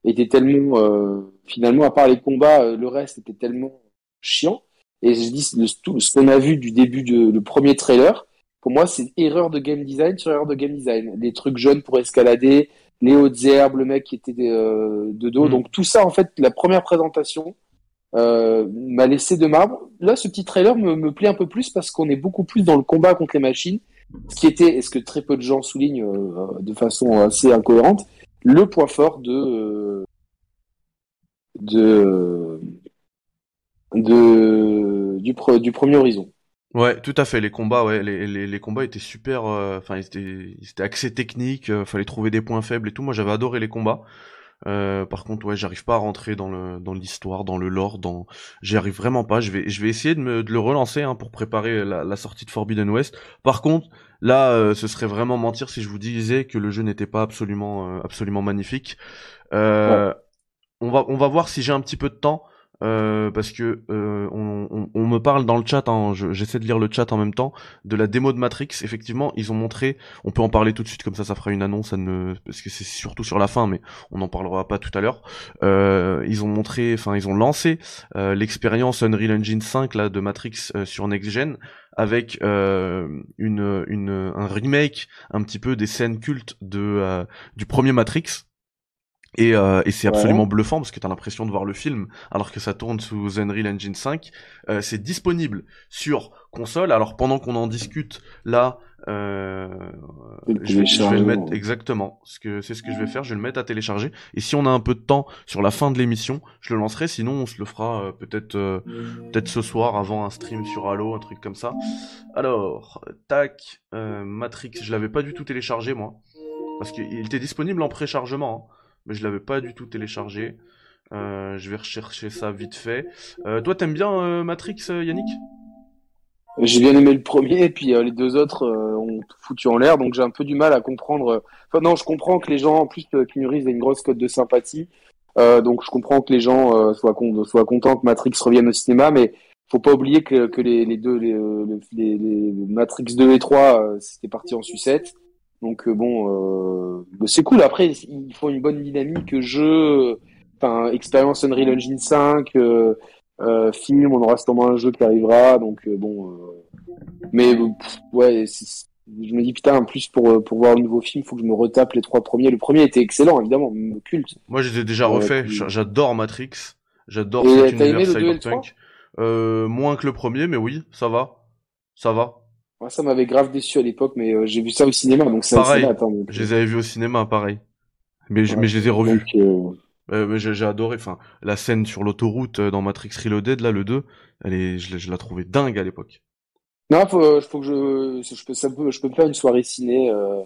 était tellement, euh, finalement, à part les combats, euh, le reste était tellement chiant. Et je dis, ce qu'on a vu du début du le premier trailer, pour moi, c'est erreur de game design sur erreur de game design. Des trucs jaunes pour escalader, les hautes herbes, le mec qui était euh, de dos. Mm. Donc tout ça, en fait, la première présentation m'a laissé de marbre. Là, ce petit trailer me, plaît un peu plus parce qu'on est beaucoup plus dans le combat contre les machines, ce qui était, et ce que très peu de gens soulignent euh, de façon assez incohérente, le point fort de de, de du, premier horizon. Ouais, tout à fait. Les combats, étaient super. Euh, enfin, ils étaient axés techniques. Euh, fallait trouver des points faibles et tout. Moi, j'avais adoré les combats. Euh, par contre, ouais, j'arrive pas à rentrer dans le dans l'histoire, dans le lore, dans. J'y arrive vraiment pas. Je vais je vais essayer de me de le relancer hein, pour préparer la, la, sortie de Forbidden West. Par contre, là, euh, ce serait vraiment mentir si je vous disais que le jeu n'était pas absolument absolument magnifique. On va on va voir si j'ai un petit peu de temps. Euh, parce que euh, on, on, me parle dans le chat, hein, j'essaie de lire le chat en même temps, de la démo de Matrix. Effectivement, ils ont montré, on peut en parler tout de suite, comme ça, ça fera une annonce, ne, parce que c'est surtout sur la fin, mais on n'en parlera pas tout à l'heure. Euh, ils ont montré, enfin, ils ont lancé euh, l'expérience Unreal Engine 5 là de Matrix euh, sur Next Gen avec une, une, un remake un petit peu des scènes cultes de du premier Matrix et, euh, et c'est absolument bluffant parce que t'as l'impression de voir le film alors que ça tourne sous Unreal Engine 5. Euh, c'est disponible sur console. Alors pendant qu'on en discute là, euh, je, vais, le mettre exactement. Ce que c'est ce que je vais faire. Je vais le mettre à télécharger. Et si on a un peu de temps sur la fin de l'émission, je le lancerai. Sinon, on se le fera euh, peut-être euh, peut-être ce soir avant un stream sur Halo, un truc comme ça. Alors, tac, euh, Matrix. Je l'avais pas du tout téléchargé moi parce qu'il était disponible en préchargement. Hein mais je l'avais pas du tout téléchargé. Euh, je vais rechercher ça vite fait. Euh, toi, t'aimes bien euh, Matrix, Yannick? J'ai bien aimé le premier, et puis les deux autres ont tout foutu en l'air, donc j'ai un peu du mal à comprendre. Enfin non, je comprends que les gens, en plus, Kinuris a une grosse cote de sympathie. Euh, donc je comprends que les gens euh, soient, soient contents que Matrix revienne au cinéma, mais faut pas oublier que, que les, les deux, les, les, Matrix 2 et 3, euh, c'était parti en sucette. Donc bon, c'est cool. Après, il faut une bonne dynamique jeu, enfin expérience Unreal Engine 5, film, on aura sûrement un jeu qui arrivera. Donc bon, mais ouais, je me dis putain, en plus pour, euh, pour voir un nouveau film, il faut que je me retape les trois premiers. Le premier était excellent, évidemment, culte. Moi, ai déjà refaits. J'adore Matrix. J'adore cet univers cyberpunk. Euh, moins que le premier, mais oui, ça va. Ça va. Moi, ça m'avait grave déçu à l'époque, mais euh, j'ai vu ça au cinéma, donc ça pareil. Attends, Je les avais vus au cinéma, pareil. Mais, mais je les ai revus. Euh, j'ai adoré, enfin, la scène sur l'autoroute dans Matrix Reloaded, là, le 2, elle est, je, je la trouvais dingue à l'époque. Non, faut, faut que je, je peux, ça peut, je peux me faire une soirée ciné. Euh,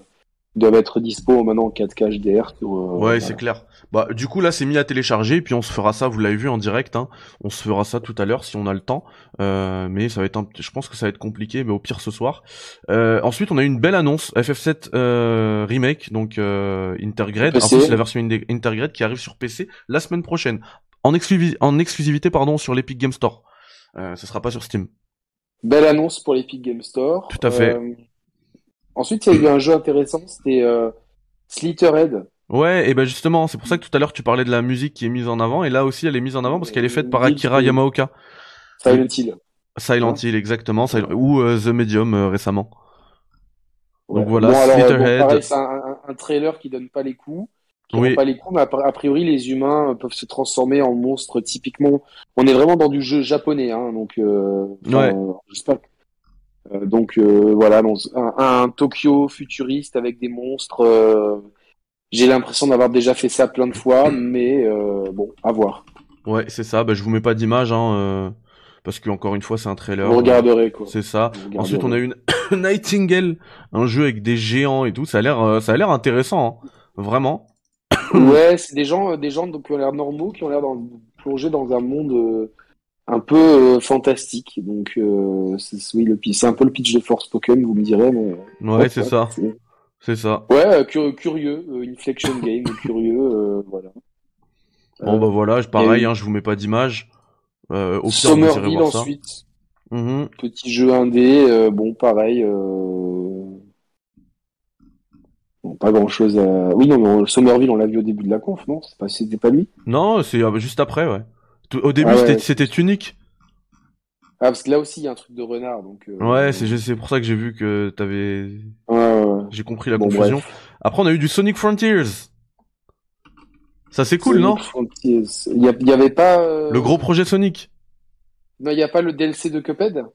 doivent être dispo maintenant en 4K HDR. Sur, euh, ouais, c'est clair. Bah, du coup, là, c'est mis à télécharger, et puis on se fera ça. Vous l'avez vu en direct, hein. On se fera ça tout à l'heure si on a le temps. Euh, mais ça va être, un... je pense que ça va être compliqué, mais au pire ce soir. Euh, ensuite, on a eu une belle annonce FF7 euh, remake, donc euh, Intergrade. En plus, la version Intergrade qui arrive sur PC la semaine prochaine, en, exclusi en exclusivité, pardon, sur l'Epic Game Store. Euh, ce sera pas sur Steam. Belle annonce pour l'Epic Game Store. Tout à fait. Euh, ensuite, il y a eu un jeu intéressant, c'était euh, Slitterhead. Ouais, et ben justement, c'est pour ça que tout à l'heure tu parlais de la musique qui est mise en avant, et là aussi elle est mise en avant parce qu'elle est faite par Akira Yamaoka. Silent Hill. Silent Hill, exactement, ou euh, The Medium récemment. Donc voilà, Slitterhead. c'est un, un, trailer qui donne pas les coups oui. pas les coups, mais a priori les humains peuvent se transformer en monstres typiquement. On est vraiment dans du jeu japonais, hein, donc euh, ouais. j'espère. Euh, donc euh, voilà, un, un, Tokyo futuriste avec des monstres. Euh, j'ai l'impression d'avoir déjà fait ça plein de fois, mais euh, bon, à voir. Ouais, c'est ça. Bah, je vous mets pas d'image, hein, parce que encore une fois, c'est un trailer. Vous regarderez quoi. C'est ça. Ensuite, on a une Nightingale, un jeu avec des géants et tout. Ça a l'air, ça a l'air intéressant, hein. vraiment. ouais, c'est des gens, des gens qui ont l'air normaux, qui ont l'air plonger dans un monde euh, un peu euh, fantastique. Donc, euh, c'est oui, c'est un peu le pitch de Force Pokémon, vous me direz. Mais, ouais, c'est ça. C'est ça. Ouais, curieux, Inflection Game, curieux, voilà. Bon, bah voilà, pareil, hein, je vous mets pas d'image. Euh, au Somerville ensuite. Mm Petit jeu indé, bon, pareil. Bon, pas grand chose à. Oui, non, mais Somerville, on l'a vu au début de la conf, non? Pas, C'était pas lui? Non, c'est euh, juste après, ouais. Au début, ah c'était unique. Ah, parce que là aussi, il y a un truc de renard, donc. Euh, ouais, c'est pour ça que j'ai vu que t'avais. Ouais, J'ai compris la confusion. Après, on a eu du Sonic Frontiers. Ça, c'est cool, non? Frontiers. Il y, avait pas. Euh, le gros projet Sonic. Non, il y a pas le DLC de Cuphead?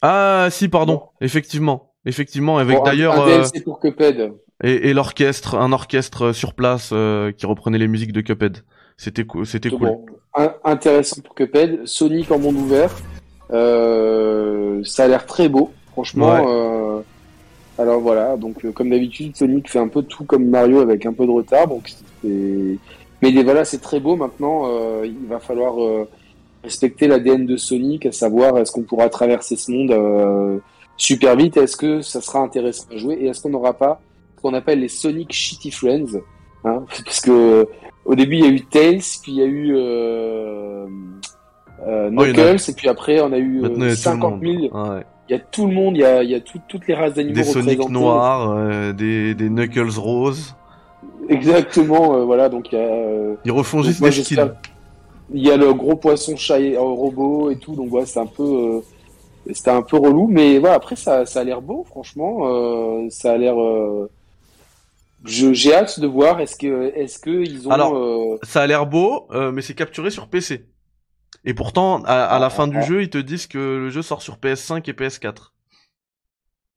Ah, si, pardon. Effectivement. Effectivement, avec d'ailleurs. Un, DLC pour Cuphead. Et, et l'orchestre, un orchestre sur place euh, qui reprenait les musiques de Cuphead. C'était cool. C'était cool. intéressant pour Cuphead. Sonic en monde ouvert. Euh, ça a l'air très beau, franchement. Euh, alors voilà, donc comme d'habitude, Sonic fait un peu tout comme Mario avec un peu de retard. Donc mais voilà, c'est très beau. Maintenant, il va falloir respecter l'ADN de Sonic, à savoir est-ce qu'on pourra traverser ce monde super vite, est-ce que ça sera intéressant à jouer et est-ce qu'on n'aura pas qu'on appelle les Sonic Shitty Friends. Hein, parce que au début il y a eu Tails, puis il y a eu euh, euh, Knuckles, et puis après on a eu 50 000. Il y a tout le monde, il y a, y a toutes les races d'animaux Des Sonic noirs, euh, des, des Knuckles roses. Exactement, euh, voilà, donc il y a... Euh, Ils refont juste des skins. Il y a le gros poisson chat robot et tout, donc voilà, c'est un peu... c'était un peu relou, mais voilà, après ça, ça a l'air beau, franchement. ça a l'air j'ai hâte de voir. Est-ce que, est-ce que ils ont. Alors, euh, ça a l'air beau, euh, mais c'est capturé sur PC. Et pourtant, à, la fin du ah. jeu, ils te disent que le jeu sort sur PS5 et PS4.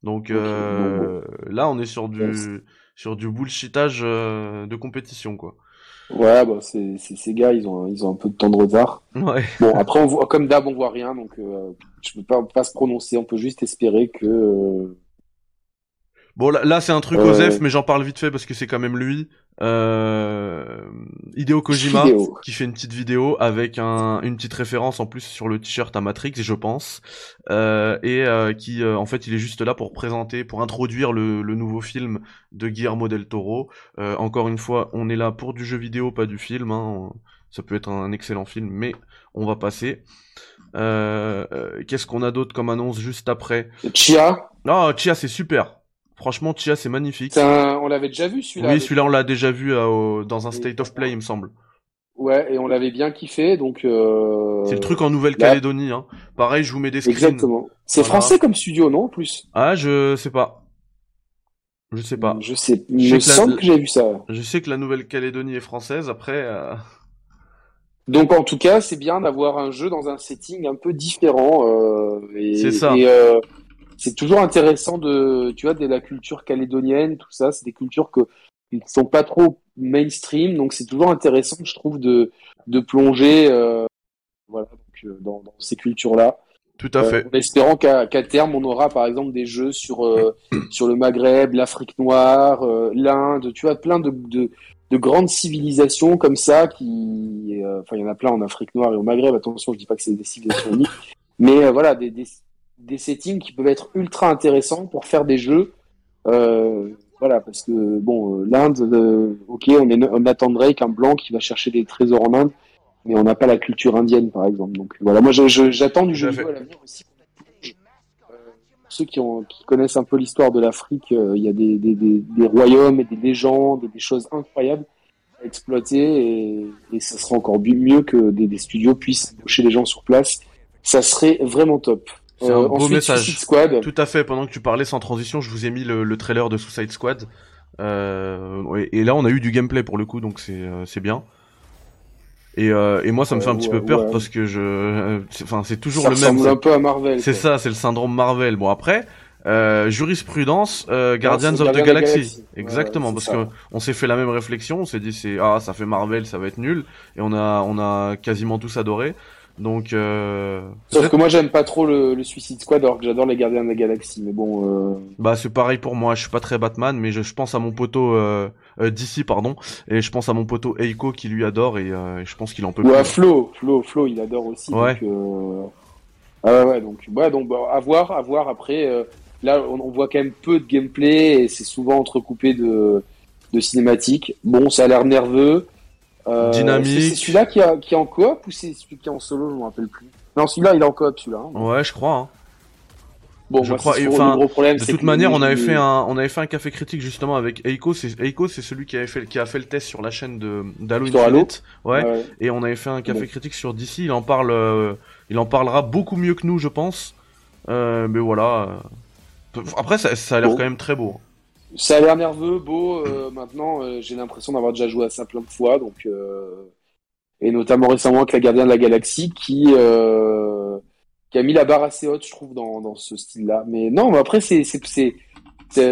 Donc euh, là, on est sur du sur du bullshitage de compétition, quoi. Ouais, bah c'est ces gars, ils ont ils ont un peu de temps de retard. Ouais. Bon, après, on voit, comme d'hab, on voit rien, donc je peux pas pas se prononcer. On peut juste espérer que Bon là, c'est un truc Osef, mais j'en parle vite fait parce que c'est quand même lui. Euh, Hideo Kojima qui fait une petite vidéo avec un, une petite référence en plus sur le t-shirt à Matrix, je pense, euh, et euh, qui euh, en fait il est juste là pour présenter, pour introduire le, le nouveau film de Guillermo del Toro. Euh, encore une fois, on est là pour du jeu vidéo, pas du film. Hein ça peut être un excellent film, mais on va passer. Euh, euh, Qu'est-ce qu'on a d'autre comme annonce juste après? Chia. Ah, Chia, c'est super. Franchement, Chia, c'est magnifique. Un... On l'avait déjà vu celui-là. Oui, celui-là, on l'a déjà vu euh, au... dans un State of Play, il me semble. Ouais, et on l'avait bien kiffé, donc. Euh... C'est le truc en Nouvelle-Calédonie, hein. Pareil, je vous mets des screens. Exactement. C'est voilà. français comme studio, non, en plus? Ah, je sais pas. Je sais pas. Je sais. Je, je sens la... que j'ai vu ça. Je sais que la Nouvelle-Calédonie est française. Après. Euh... Donc en tout cas, c'est bien d'avoir un jeu dans un setting un peu différent. Euh, c'est ça. Et, euh, c'est toujours intéressant de, tu vois, de la culture calédonienne, tout ça. C'est des cultures que qui sont pas trop mainstream, donc c'est toujours intéressant, je trouve, de de plonger, euh, voilà, donc, euh, dans, dans, ces cultures-là. Tout à fait. en espérant qu'à qu'à terme, on aura par exemple des jeux sur euh, sur le Maghreb, l'Afrique noire, l'Inde, tu vois, plein de, de de grandes civilisations comme ça qui euh, enfin il y en a plein en Afrique noire et au Maghreb attention je dis pas que c'est des civilisations uniques mais euh, voilà des, des, des, settings qui peuvent être ultra intéressants pour faire des jeux. Euh, voilà parce que bon l'Inde ok on, est, on attendrait qu'un blanc qui va chercher des trésors en Inde mais on n'a pas la culture indienne par exemple. Donc voilà. Moi j'attends du jeu vidéo à l'avenir aussi. Ceux qui, ont, qui connaissent un peu l'histoire de l'Afrique, il euh, y a des, des, des, des, royaumes et des légendes et des choses incroyables à exploiter et, et ça sera encore mieux que des, studios puissent embaucher les gens sur place. Ça serait vraiment top. C'est un euh, beau message. Squad. Tout à fait. Pendant que tu parlais sans transition, je vous ai mis le, le trailer de Suicide Squad. Euh, et là, on a eu du gameplay pour le coup, donc c'est euh, c'est bien. Et, euh, et moi, ça me fait un petit ouais, peu peur ouais. parce que je, enfin, c'est toujours ça le même. ressemble un peu à Marvel. C'est ça, c'est le syndrome Marvel. Bon après, euh, jurisprudence, euh, Guardians of the Galaxy. Exactement, ouais, parce c'est que ça. on s'est fait la même réflexion. On s'est dit c'est ah ça fait Marvel, ça va être nul. Et on a on a quasiment tous adoré. Donc euh, Sauf que moi, j'aime pas trop le, le Suicide Squad, alors que j'adore les Gardiens de la Galaxie. Mais bon, euh... bah c'est pareil pour moi. Je suis pas très Batman, mais je, je pense à mon poteau euh, euh, DC pardon, et je pense à mon poteau Eiko qui lui adore et euh, je pense qu'il en peut ou à plus. Flo, Flo, Flo, il adore aussi. Ouais. Donc, euh... ah ouais, donc, ouais, donc, bah, à voir, à voir. Après, euh, là, on, on voit quand même peu de gameplay et c'est souvent entrecoupé de, de cinématiques. Bon, ça a l'air nerveux. Euh, Dynamique. C'est celui-là qui, a, qui est en coop ou c'est celui qui est en solo Je me rappelle plus. Non, celui-là, il est en coop, celui-là. hein. Ouais, je crois. Hein. Bon, Je moi, crois- et enfin, le gros problème. De toute manière, on avait fait un, on avait fait un café critique justement avec Eiko. C'est Eiko, c'est celui qui avait fait, qui a fait le test sur la chaîne de d'Halo Infinite. Ouais. Ouais. Et on avait fait un café Bon. critique sur DC. Il en parle, euh, il en parlera beaucoup mieux que nous, je pense. Euh, mais voilà. Après, ça, ça a l'air Bon. quand même très beau. Ça a l'air nerveux, beau. euh, maintenant, euh, j'ai l'impression d'avoir déjà joué à ça plein de fois, donc euh, et notamment récemment avec la Gardien de la Galaxie, qui euh, qui a mis la barre assez haute, je trouve, dans dans ce style-là. Mais non, mais après, c'est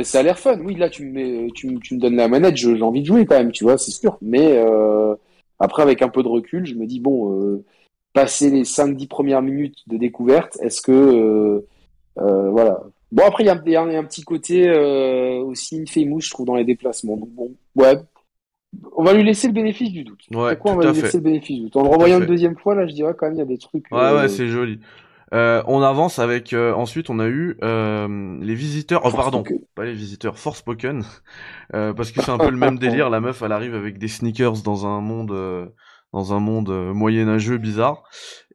ça a l'air fun. Oui, là, tu me tu tu me donnes la manette, j'ai envie de jouer quand même, tu vois, c'est sûr. Mais euh, après, avec un peu de recul, je me dis bon, euh, passer les 5-10 premières minutes de découverte, est-ce que euh, voilà. Bon, après, il y a, il y un, il y a un petit côté euh, aussi infamous, je trouve, dans les déplacements. Donc, bon, ouais. On va lui laisser le bénéfice du doute. Ouais, quoi, on va lui fait. laisser le bénéfice du doute? En le revoyant fait. une deuxième fois, là, je dirais quand même, il y a des trucs. Ouais, euh, ouais, c'est joli. Euh, on avance avec. euh, ensuite, on a eu euh, les visiteurs. Oh, pardon, Forspoken. pas les visiteurs. Forspoken, euh, parce que c'est un peu le même délire. La meuf, elle arrive avec des sneakers dans un monde, euh, dans un monde euh, moyenâgeux bizarre.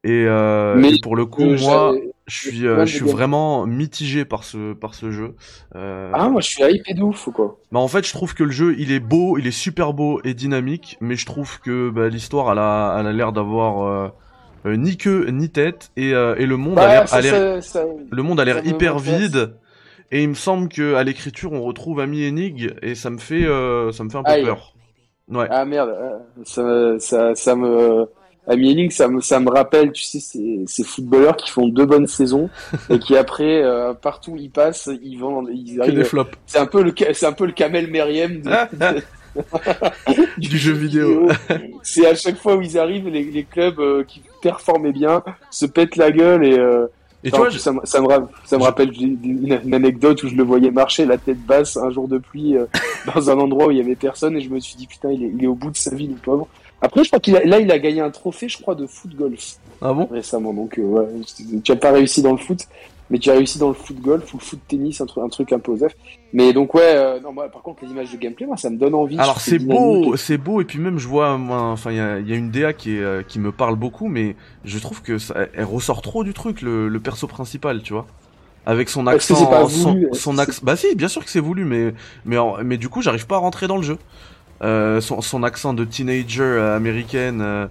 Et, euh, Mais, et pour le coup, euh, moi, je suis, euh, je suis vraiment mitigé par ce, par ce jeu. Euh, Ah, moi, je suis hypé de ouf, ou quoi? bah en fait, je trouve que le jeu, il est beau, il est super beau et dynamique, mais je trouve que bah, l'histoire, elle a, elle a l'air d'avoir euh, euh, ni queue ni tête et, euh, et le monde a Bah, l'air, ça, a l'air- ça, ça- le monde a l'air hyper vide. Et il me semble que à l'écriture, on retrouve Ami Enig et ça me fait, euh, ça me fait un peu Aïe. peur. Ouais. Ah merde, ça, ça, ça me. Amy Hennig, ça me, ça me rappelle, tu sais, ces, ces footballeurs qui font deux bonnes saisons et qui après, euh, partout où ils passent, ils vendent, ils arrivent. flops. C'est un peu le, c'est un peu le Kamel Meriem de- Du jeu vidéo. C'est à chaque fois où ils arrivent, les, les clubs euh, qui performaient bien se pètent la gueule et. Euh, Et tu vois, je- ça, me- ça me, ra- ça me je- rappelle une anecdote où je le voyais marcher la tête basse un jour de pluie euh, dans un endroit où il y avait personne et je me suis dit putain il est, il est au bout de sa vie le pauvre. Après je crois qu'il a, là il a gagné un trophée je crois de foot golf ah bon? Récemment donc euh, ouais, tu n'as pas réussi dans le foot mais tu as réussi dans le foot golf ou le foot tennis, un, truc un truc un peu osef. Mais donc ouais, euh, non, moi, par contre les images de gameplay, moi ça me donne envie. Alors c'est beau, c'est beau, et puis même je vois, enfin il y a, y a, une DA qui est euh, qui me parle beaucoup, mais je trouve que ça, elle ressort trop du truc, le, le perso principal, tu vois avec son accent, pas son, son accent. Bah si, bien sûr que c'est voulu, mais mais mais du coup, j'arrive pas à rentrer dans le jeu. Euh, son, son accent de teenager euh, américaine, euh,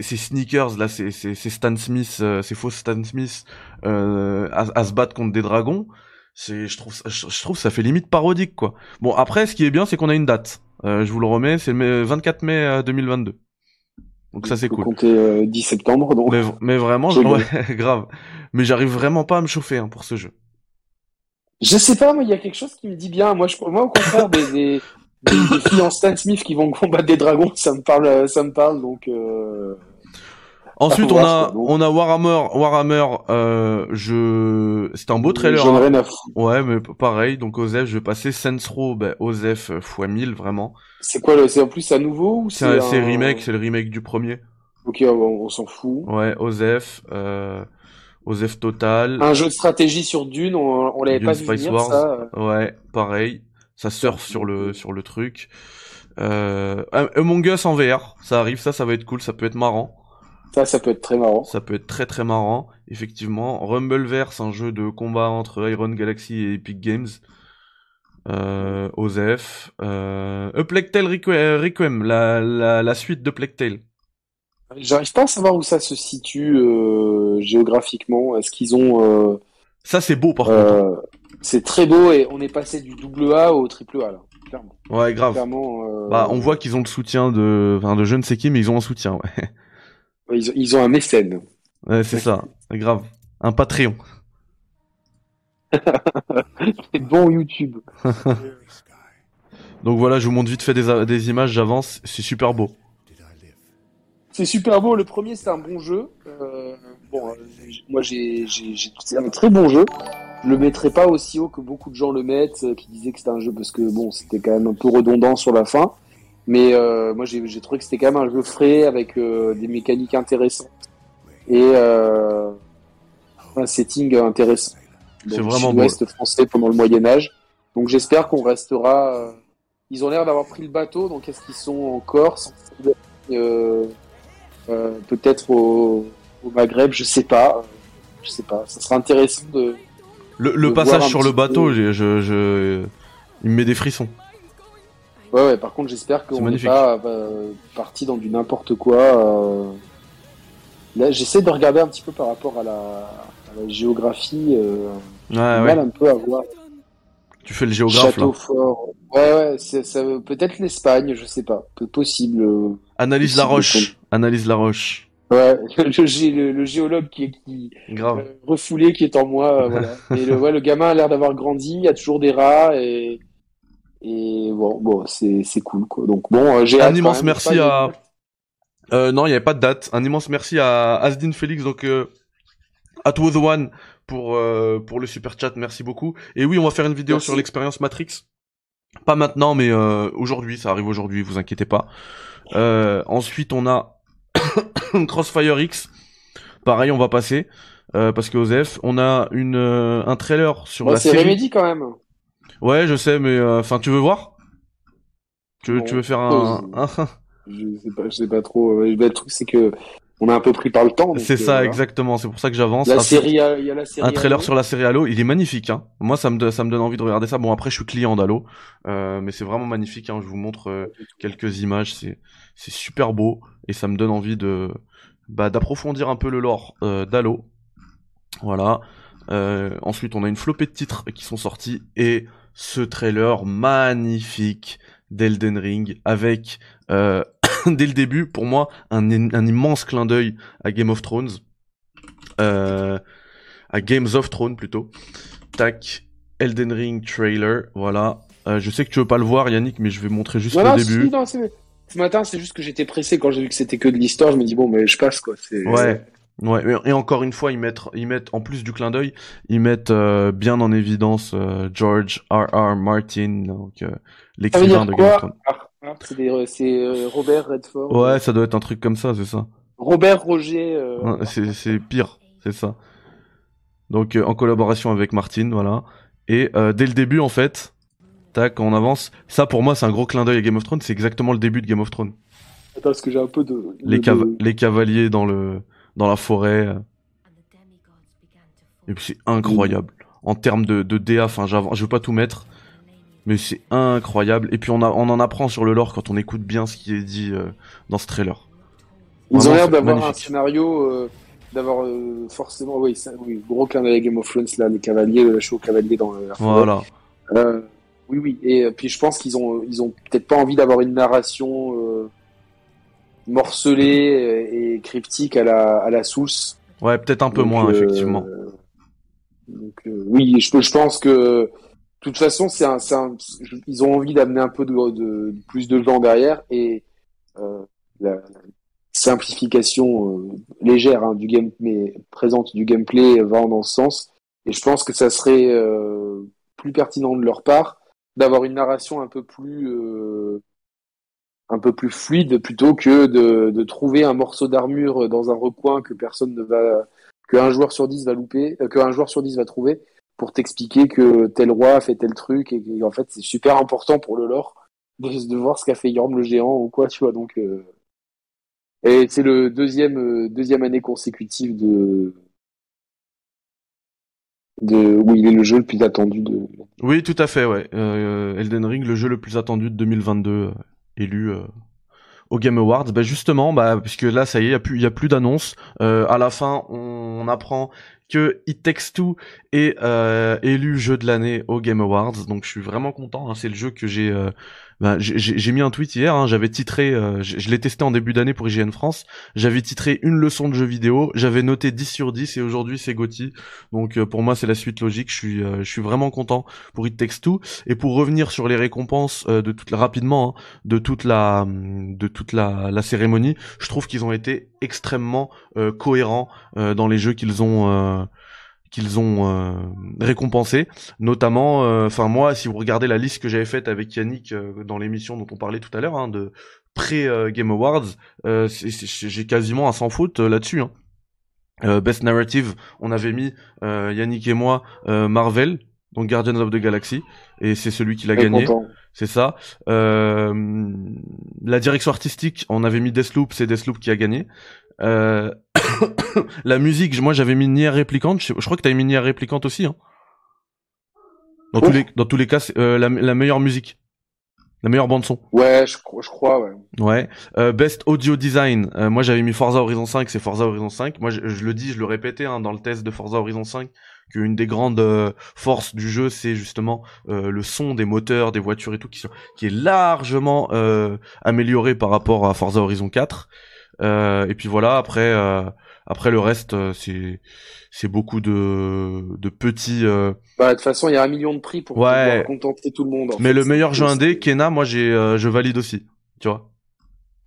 ses sneakers là, c'est Stan Smith, euh, c'est faux Stan Smith euh, à, à, se battre contre des dragons. C'est, je trouve, je, trouve ça fait limite parodique quoi. Bon après, ce qui est bien, c'est qu'on a une date. je vous le remets, c'est le 24 mai 2022. Donc ça c'est cool. Compter 10 septembre donc. Mais, mais vraiment, ouais, grave. Mais j'arrive vraiment pas à me chauffer hein, pour ce jeu. Je sais pas, moi il y a quelque chose qui me dit bien. Moi, je, moi au contraire des, des, des, filles en Stan Smith qui vont combattre des dragons, ça me parle, ça me parle donc. Euh... Ensuite, on a, on a Warhammer, Warhammer, euh, je, c'est un beau trailer. Hein. Ouais, mais pareil, donc Osef, je vais passer Saints Row, ben, Osef x 1000, vraiment. C'est quoi le, c'est en plus à nouveau ou c'est un... remake, c'est le remake du premier. Ok, on, s'en fout. Ouais, Osef, euh, Osef Total. Un jeu de stratégie sur Dune, on, on l'avait pas vu venir, ça. Ouais, pareil ça surfe sur le sur le truc. Euh, Among Us en VR, ça arrive, ça, ça va être cool, ça peut être marrant. Ça, ça peut être très marrant. Ça peut être très très marrant, effectivement. Rumbleverse, un jeu de combat entre Iron Galaxy et Epic Games. Euh, Osef. Euh, euh Requiem, la, la, la, suite de Plague Tale. J'arrive pas à savoir où ça se situe euh, géographiquement. Est-ce qu'ils ont... Ça, c'est beau par contre c'est très beau et on est passé du double A au triple A là, clairement. Ouais, grave. Clairement, euh... Bah, on voit qu'ils ont le soutien de, enfin, de je ne sais qui, mais ils ont un soutien, ouais. Ils ont, ils ont un mécène. Ouais, c'est ça, grave. Un Patreon. c'est bon YouTube. Donc voilà, je vous montre vite fait des, des images, j'avance, c'est super beau. C'est super beau, le premier c'est un bon jeu. Euh, bon, euh, moi j'ai, c'est un très bon jeu je le mettrais pas aussi haut que beaucoup de gens le mettent, euh, qui disaient que c'était un jeu parce que bon, c'était quand même un peu redondant sur la fin. Mais euh, moi, j'ai trouvé que c'était quand même un jeu frais avec euh, des mécaniques intéressantes et euh, un setting intéressant. C'est vraiment beau. français pendant le Moyen Âge. Donc j'espère qu'on restera. Ils ont l'air d'avoir pris le bateau, donc est-ce qu'ils sont en Corse Peut-être au, au Maghreb, je sais pas. Je sais pas. Ça sera intéressant de le, passage sur le bateau, je, je, il me met des frissons. Ouais, ouais, par contre, j'espère qu'on n'est pas euh, parti dans du n'importe quoi. Euh. Là, j'essaie de regarder un petit peu par rapport à la, géographie. Euh... Ouais, ouais. un peu à voir. Tu fais le géographe Château fort. Ouais, ouais, ça peut-être l'Espagne, je sais pas. Possible. Analyse la roche. Analyse la roche. Ouais, le, le, géologue qui est qui, Grave. Euh, refoulé qui est en moi, euh, voilà. Et le, ouais, le gamin a l'air d'avoir grandi, il y a toujours des rats et et bon, bon, c'est cool quoi. Donc bon, euh, j'ai un immense merci à non, il n'y avait pas de date. Un immense merci à Asdin Félix donc at the one pour pour le super chat, merci beaucoup. Et oui, on va faire une vidéo sur l'expérience Matrix. Pas maintenant, mais aujourd'hui, ça arrive aujourd'hui, vous inquiétez pas. ensuite, on a Crossfire X. Pareil, on va passer. Euh, parce que Osef, on a une euh, un trailer sur la série. C'est Remedy quand même. Ouais, je sais, mais euh, enfin, tu veux voir? Tu, tu veux faire un, Je sais pas, je sais pas trop. Le truc, c'est que on a un peu pris par le temps. C'est ça, exactement. C'est pour ça que j'avance. La série, il y a la série. Un trailer sur la série Halo, il est magnifique. Hein. Moi, ça me ça me donne envie de regarder ça. Bon, après, je suis client d'Halo, mais c'est vraiment magnifique. Hein. Je vous montre quelques images. C'est c'est super beau et ça me donne envie de bah, d'approfondir un peu le lore euh, d'Halo. Voilà. Euh, ensuite, on a une flopée de titres qui sont sortis et ce trailer magnifique d'Elden Ring avec euh, dès le début pour moi un, un immense clin d'œil à Game of Thrones, euh, à Games of Thrones plutôt. Tac, Elden Ring trailer, voilà. Euh, je sais que tu veux pas le voir Yannick, mais je vais montrer juste le début. Ce matin, c'est juste que j'étais pressé quand j'ai vu que c'était que de l'histoire. Je me dis bon, mais je passe quoi. Ouais. Ouais, et encore une fois, ils mettent, ils mettent en plus du clin d'œil, ils mettent euh, bien en évidence euh, George R. R. Martin, donc euh, l'écrivain de Game of Thrones. C'est Robert Redford. Ouais, ça doit être un truc comme ça, c'est ça. Robert Roger. c'est pire, c'est ça. Donc en collaboration avec Martine, voilà. Et dès le début, en fait, tac, on avance. Ça, pour moi, c'est un gros clin d'œil à Game of Thrones. C'est exactement le début de Game of Thrones. Attends, parce que j'ai un peu de... Les, les cavaliers dans le dans la forêt. Et puis c'est incroyable. En termes de, de DA, enfin, je veux pas tout mettre, mais c'est incroyable. Et puis on, a, on en apprend sur le lore quand on écoute bien ce qui est dit euh, dans ce trailer. Ils ont l'air d'avoir un scénario, euh, d'avoir euh, forcément, oui, oui, gros clin d'œil Game of Thrones là, les cavaliers, le show cavalier dans la Voilà. oui, oui. Et puis je pense qu'ils ont, ils ont peut-être pas envie d'avoir une narration morcelée et cryptique à la, à la source. Ouais, peut-être un peu moins, effectivement. Donc, oui, je, je pense que de toute façon, c'est un, un, ils ont envie d'amener un peu de, de, plus de gens derrière et euh, la, simplification euh, légère hein, du game, présente du gameplay va dans ce sens. Et je pense que ça serait euh, plus pertinent de leur part d'avoir une narration un peu plus euh, un peu plus fluide plutôt que de, de trouver un morceau d'armure dans un recoin que personne ne va que un joueur sur dix va louper, euh, que un joueur sur dix va trouver pour t'expliquer que tel roi a fait tel truc et, en fait c'est super important pour le lore de, voir ce qu'a fait Yorm le géant ou quoi tu vois. Donc euh... et c'est le deuxième euh, deuxième année consécutive de de où il est le jeu le plus attendu de oui tout à fait ouais. Euh, Elden Ring le jeu le plus attendu de 2022 euh, élu au Game Awards, bah justement, bah puisque là ça y est, il y a plus, d'annonces. à la fin, on apprend que It Takes est euh, élu jeu de l'année au Game Awards. Donc je suis vraiment content. Hein. C'est le jeu que j'ai euh, bah, j'ai mis un tweet hier, hein, j'avais titré, euh, je, l'ai testé en début d'année pour IGN France, j'avais titré une leçon de jeu vidéo, j'avais noté 10 sur 10 et aujourd'hui c'est Gotti. Donc euh, pour moi c'est la suite logique, je suis euh, je suis vraiment content pour It Takes Two. Et pour revenir sur les récompenses de toute rapidement hein, de toute la de toute la, la cérémonie, je trouve qu'ils ont été extrêmement cohérents dans les jeux qu'ils ont qu'ils ont euh, récompensé, notamment, euh, enfin moi, si vous regardez la liste que j'avais faite avec Yannick euh, dans l'émission dont on parlait tout à l'heure, hein, de pré Game Awards, j'ai quasiment un sans faute là-dessus. Hein. Best Narrative, on avait mis Yannick et moi Marvel, donc Guardians of the Galaxy, et c'est celui qui l'a gagné. C'est ça. la direction artistique, on avait mis Deathloop, c'est Deathloop qui a gagné. Euh, la musique, moi j'avais mis Nier Réplicante, je, crois que t'avais mis Nier Réplicante aussi. Hein. Dans, tous les, dans tous les cas, c'est euh, la, meilleure musique. La meilleure bande son. Ouais, je, je crois, ouais. Ouais. Euh, best audio design. moi, j'avais mis Forza Horizon 5, c'est Forza Horizon 5. Moi, je, le dis, je le répétais hein, dans le test de Forza Horizon 5, qu'une des grandes forces du jeu, c'est justement le son des moteurs, des voitures et tout, qui, sont, qui est largement amélioré par rapport à Forza Horizon 4. Euh, et puis voilà, après, euh, après le reste, euh, c'est c'est beaucoup de de petits. Bah, de toute façon, il y a un million de prix pour ouais. contenter tout le monde. Mais le meilleur jeu indé, Kena, moi j'ai je valide aussi. Tu vois.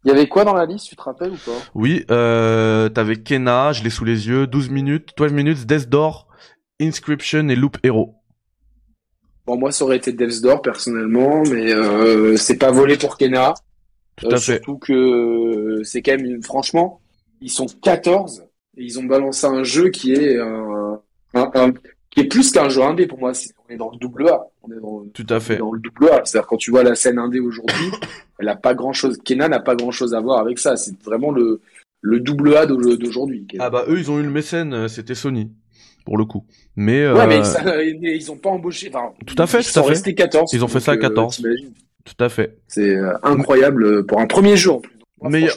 Il y avait quoi dans la liste, tu te rappelles ou pas? Oui, euh, t'avais Kena, je l'ai sous les yeux, 12 minutes, 12 minutes, Death Door, Inscription et Loop Hero. Bon, moi, ça aurait été Death's Door, personnellement, mais euh, c'est pas volé pour Kena. Tout à euh, fait. Surtout que euh, c'est quand même, franchement, ils sont 14 et ils ont balancé un jeu qui est un, qui est plus qu'un jeu indé pour moi. on est dans le double A. On est dans, Tout à fait. Dans le double A. C'est-à-dire quand tu vois la scène indé aujourd'hui, elle a pas grand chose. Kenan n'a pas grand chose à voir avec ça. C'est vraiment le le double A d'aujourd'hui. Ah bah eux ils ont eu le mécène, euh, c'était Sony pour le coup. Mais ouais, mais ils ont pas embauché. Enfin, tout à fait. Ils sont restés 14. Ils ont fait ça à 14. Tout à fait. C'est euh, incroyable pour un premier jeu plus. meilleur,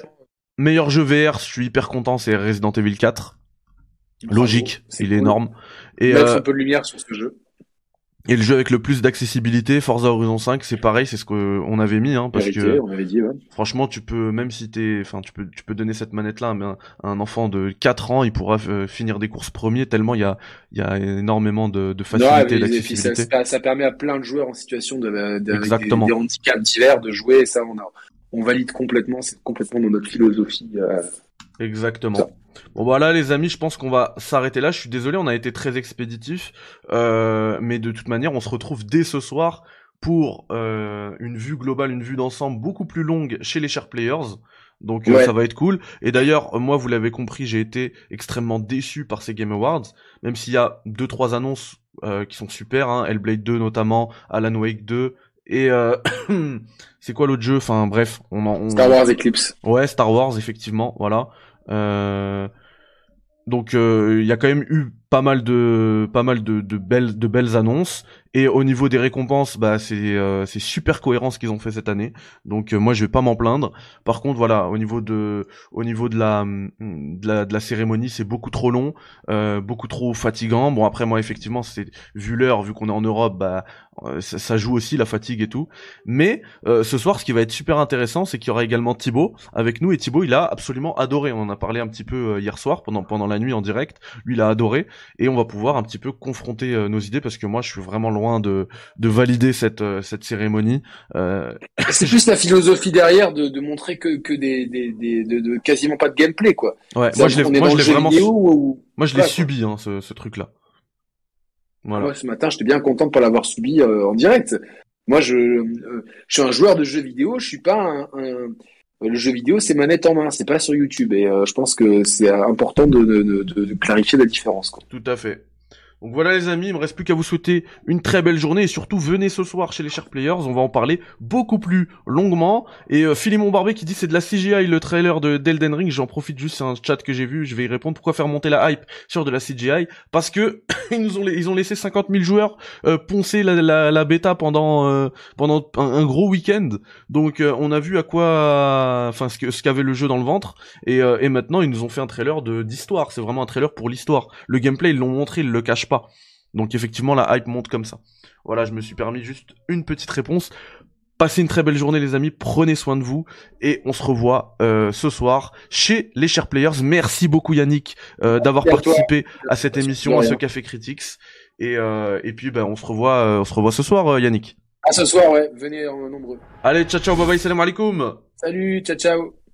meilleur jeu VR, je suis hyper content, c'est Resident Evil 4. Logique, il est énorme. Et Mettre euh, un peu de lumière sur ce jeu. Et le jeu avec le plus d'accessibilité, Forza Horizon 5, c'est pareil, c'est ce qu'on avait mis, hein, parce que on avait dit, ouais. franchement, tu peux même si t'es, enfin, tu peux, tu peux donner cette manette-là à un, enfant de 4 ans, il pourra euh, finir des courses premiers tellement il y a, il y a énormément de, de facilité d'accessibilité. Ça, ça, permet à plein de joueurs en situation de, de des, des, handicaps divers de jouer, et ça, on a, on valide complètement, c'est complètement dans notre philosophie. Euh, Exactement. Bon voilà les amis, je pense qu'on va s'arrêter là. Je suis désolé, on a été très expéditif, euh, mais de toute manière, on se retrouve dès ce soir pour euh, une vue globale, une vue d'ensemble beaucoup plus longue chez les chers players. Donc ça va être cool. Et d'ailleurs, moi, vous l'avez compris, j'ai été extrêmement déçu par ces Game Awards, même s'il y a deux trois annonces qui sont super, hein, Hellblade 2 notamment, Alan Wake 2, et euh, c'est quoi l'autre jeu? Enfin bref, on, en, Star Wars Eclipse. Ouais, Star Wars effectivement, voilà. Euh... Donc il y a quand même eu pas mal de pas mal de, de belles de belles annonces et au niveau des récompenses, bah c'est euh, c'est super cohérent ce qu'ils ont fait cette année. Donc euh, moi je vais pas m'en plaindre. Par contre voilà, au niveau de au niveau de la de la, de la cérémonie, c'est beaucoup trop long, euh, beaucoup trop fatigant. Bon après moi effectivement, c'est vu l'heure, vu qu'on est en Europe, bah ça, ça, joue aussi la fatigue et tout. Mais ce soir, ce qui va être super intéressant, c'est qu'il y aura également Thibaut avec nous et Thibaut, il a absolument adoré. On en a parlé un petit peu hier soir pendant pendant la nuit en direct. Lui, il a adoré et on va pouvoir un petit peu confronter nos idées parce que moi, je suis vraiment loin de, de valider cette, euh, cette cérémonie. Euh... C'est plus la philosophie derrière de, de montrer que, que des, des, des de, quasiment pas de gameplay quoi. Ouais, moi je l'ai, moi vraiment, moi je l'ai subi hein, ce, ce truc là. Voilà. ce matin, j'étais bien content de pas l'avoir subi euh, en direct. Moi, je, euh, je suis un joueur de jeux vidéo. Je suis pas un, le jeu vidéo, c'est manette en main, c'est pas sur YouTube. Et je pense que c'est important de, de, clarifier la différence. Quoi. Tout à fait. Donc voilà les amis, il me reste plus qu'à vous souhaiter une très belle journée et surtout venez ce soir chez les Chers Players, on va en parler beaucoup plus longuement. Et euh, Philemon Barbet qui dit c'est de la CGI le trailer de d'Elden Ring, j'en profite juste, c'est un chat que j'ai vu, je vais y répondre. Pourquoi faire monter la hype sur de la CGI Parce que ils nous ont ils ont laissé 50 000 joueurs euh, poncer la, la, la, bêta pendant euh, pendant un, gros week-end. Donc euh, on a vu à quoi, enfin ce ce qu'avait le jeu dans le ventre et, et maintenant ils nous ont fait un trailer de d'histoire. C'est vraiment un trailer pour l'histoire. Le gameplay ils l'ont montré, ils le cachent pas. Donc effectivement, la hype monte comme ça. Voilà, je me suis permis juste une petite réponse. Passez une très belle journée les amis, prenez soin de vous et on se revoit euh, ce soir chez les chers players. Merci beaucoup Yannick euh, d'avoir participé à cette émission, à ce Café Critics. Et, euh, et puis ben, on se revoit on se revoit ce soir Yannick. À ce soir ouais, venez en nombreux. Allez, ciao ciao, bye bye, salam alaikum. Salut, ciao ciao.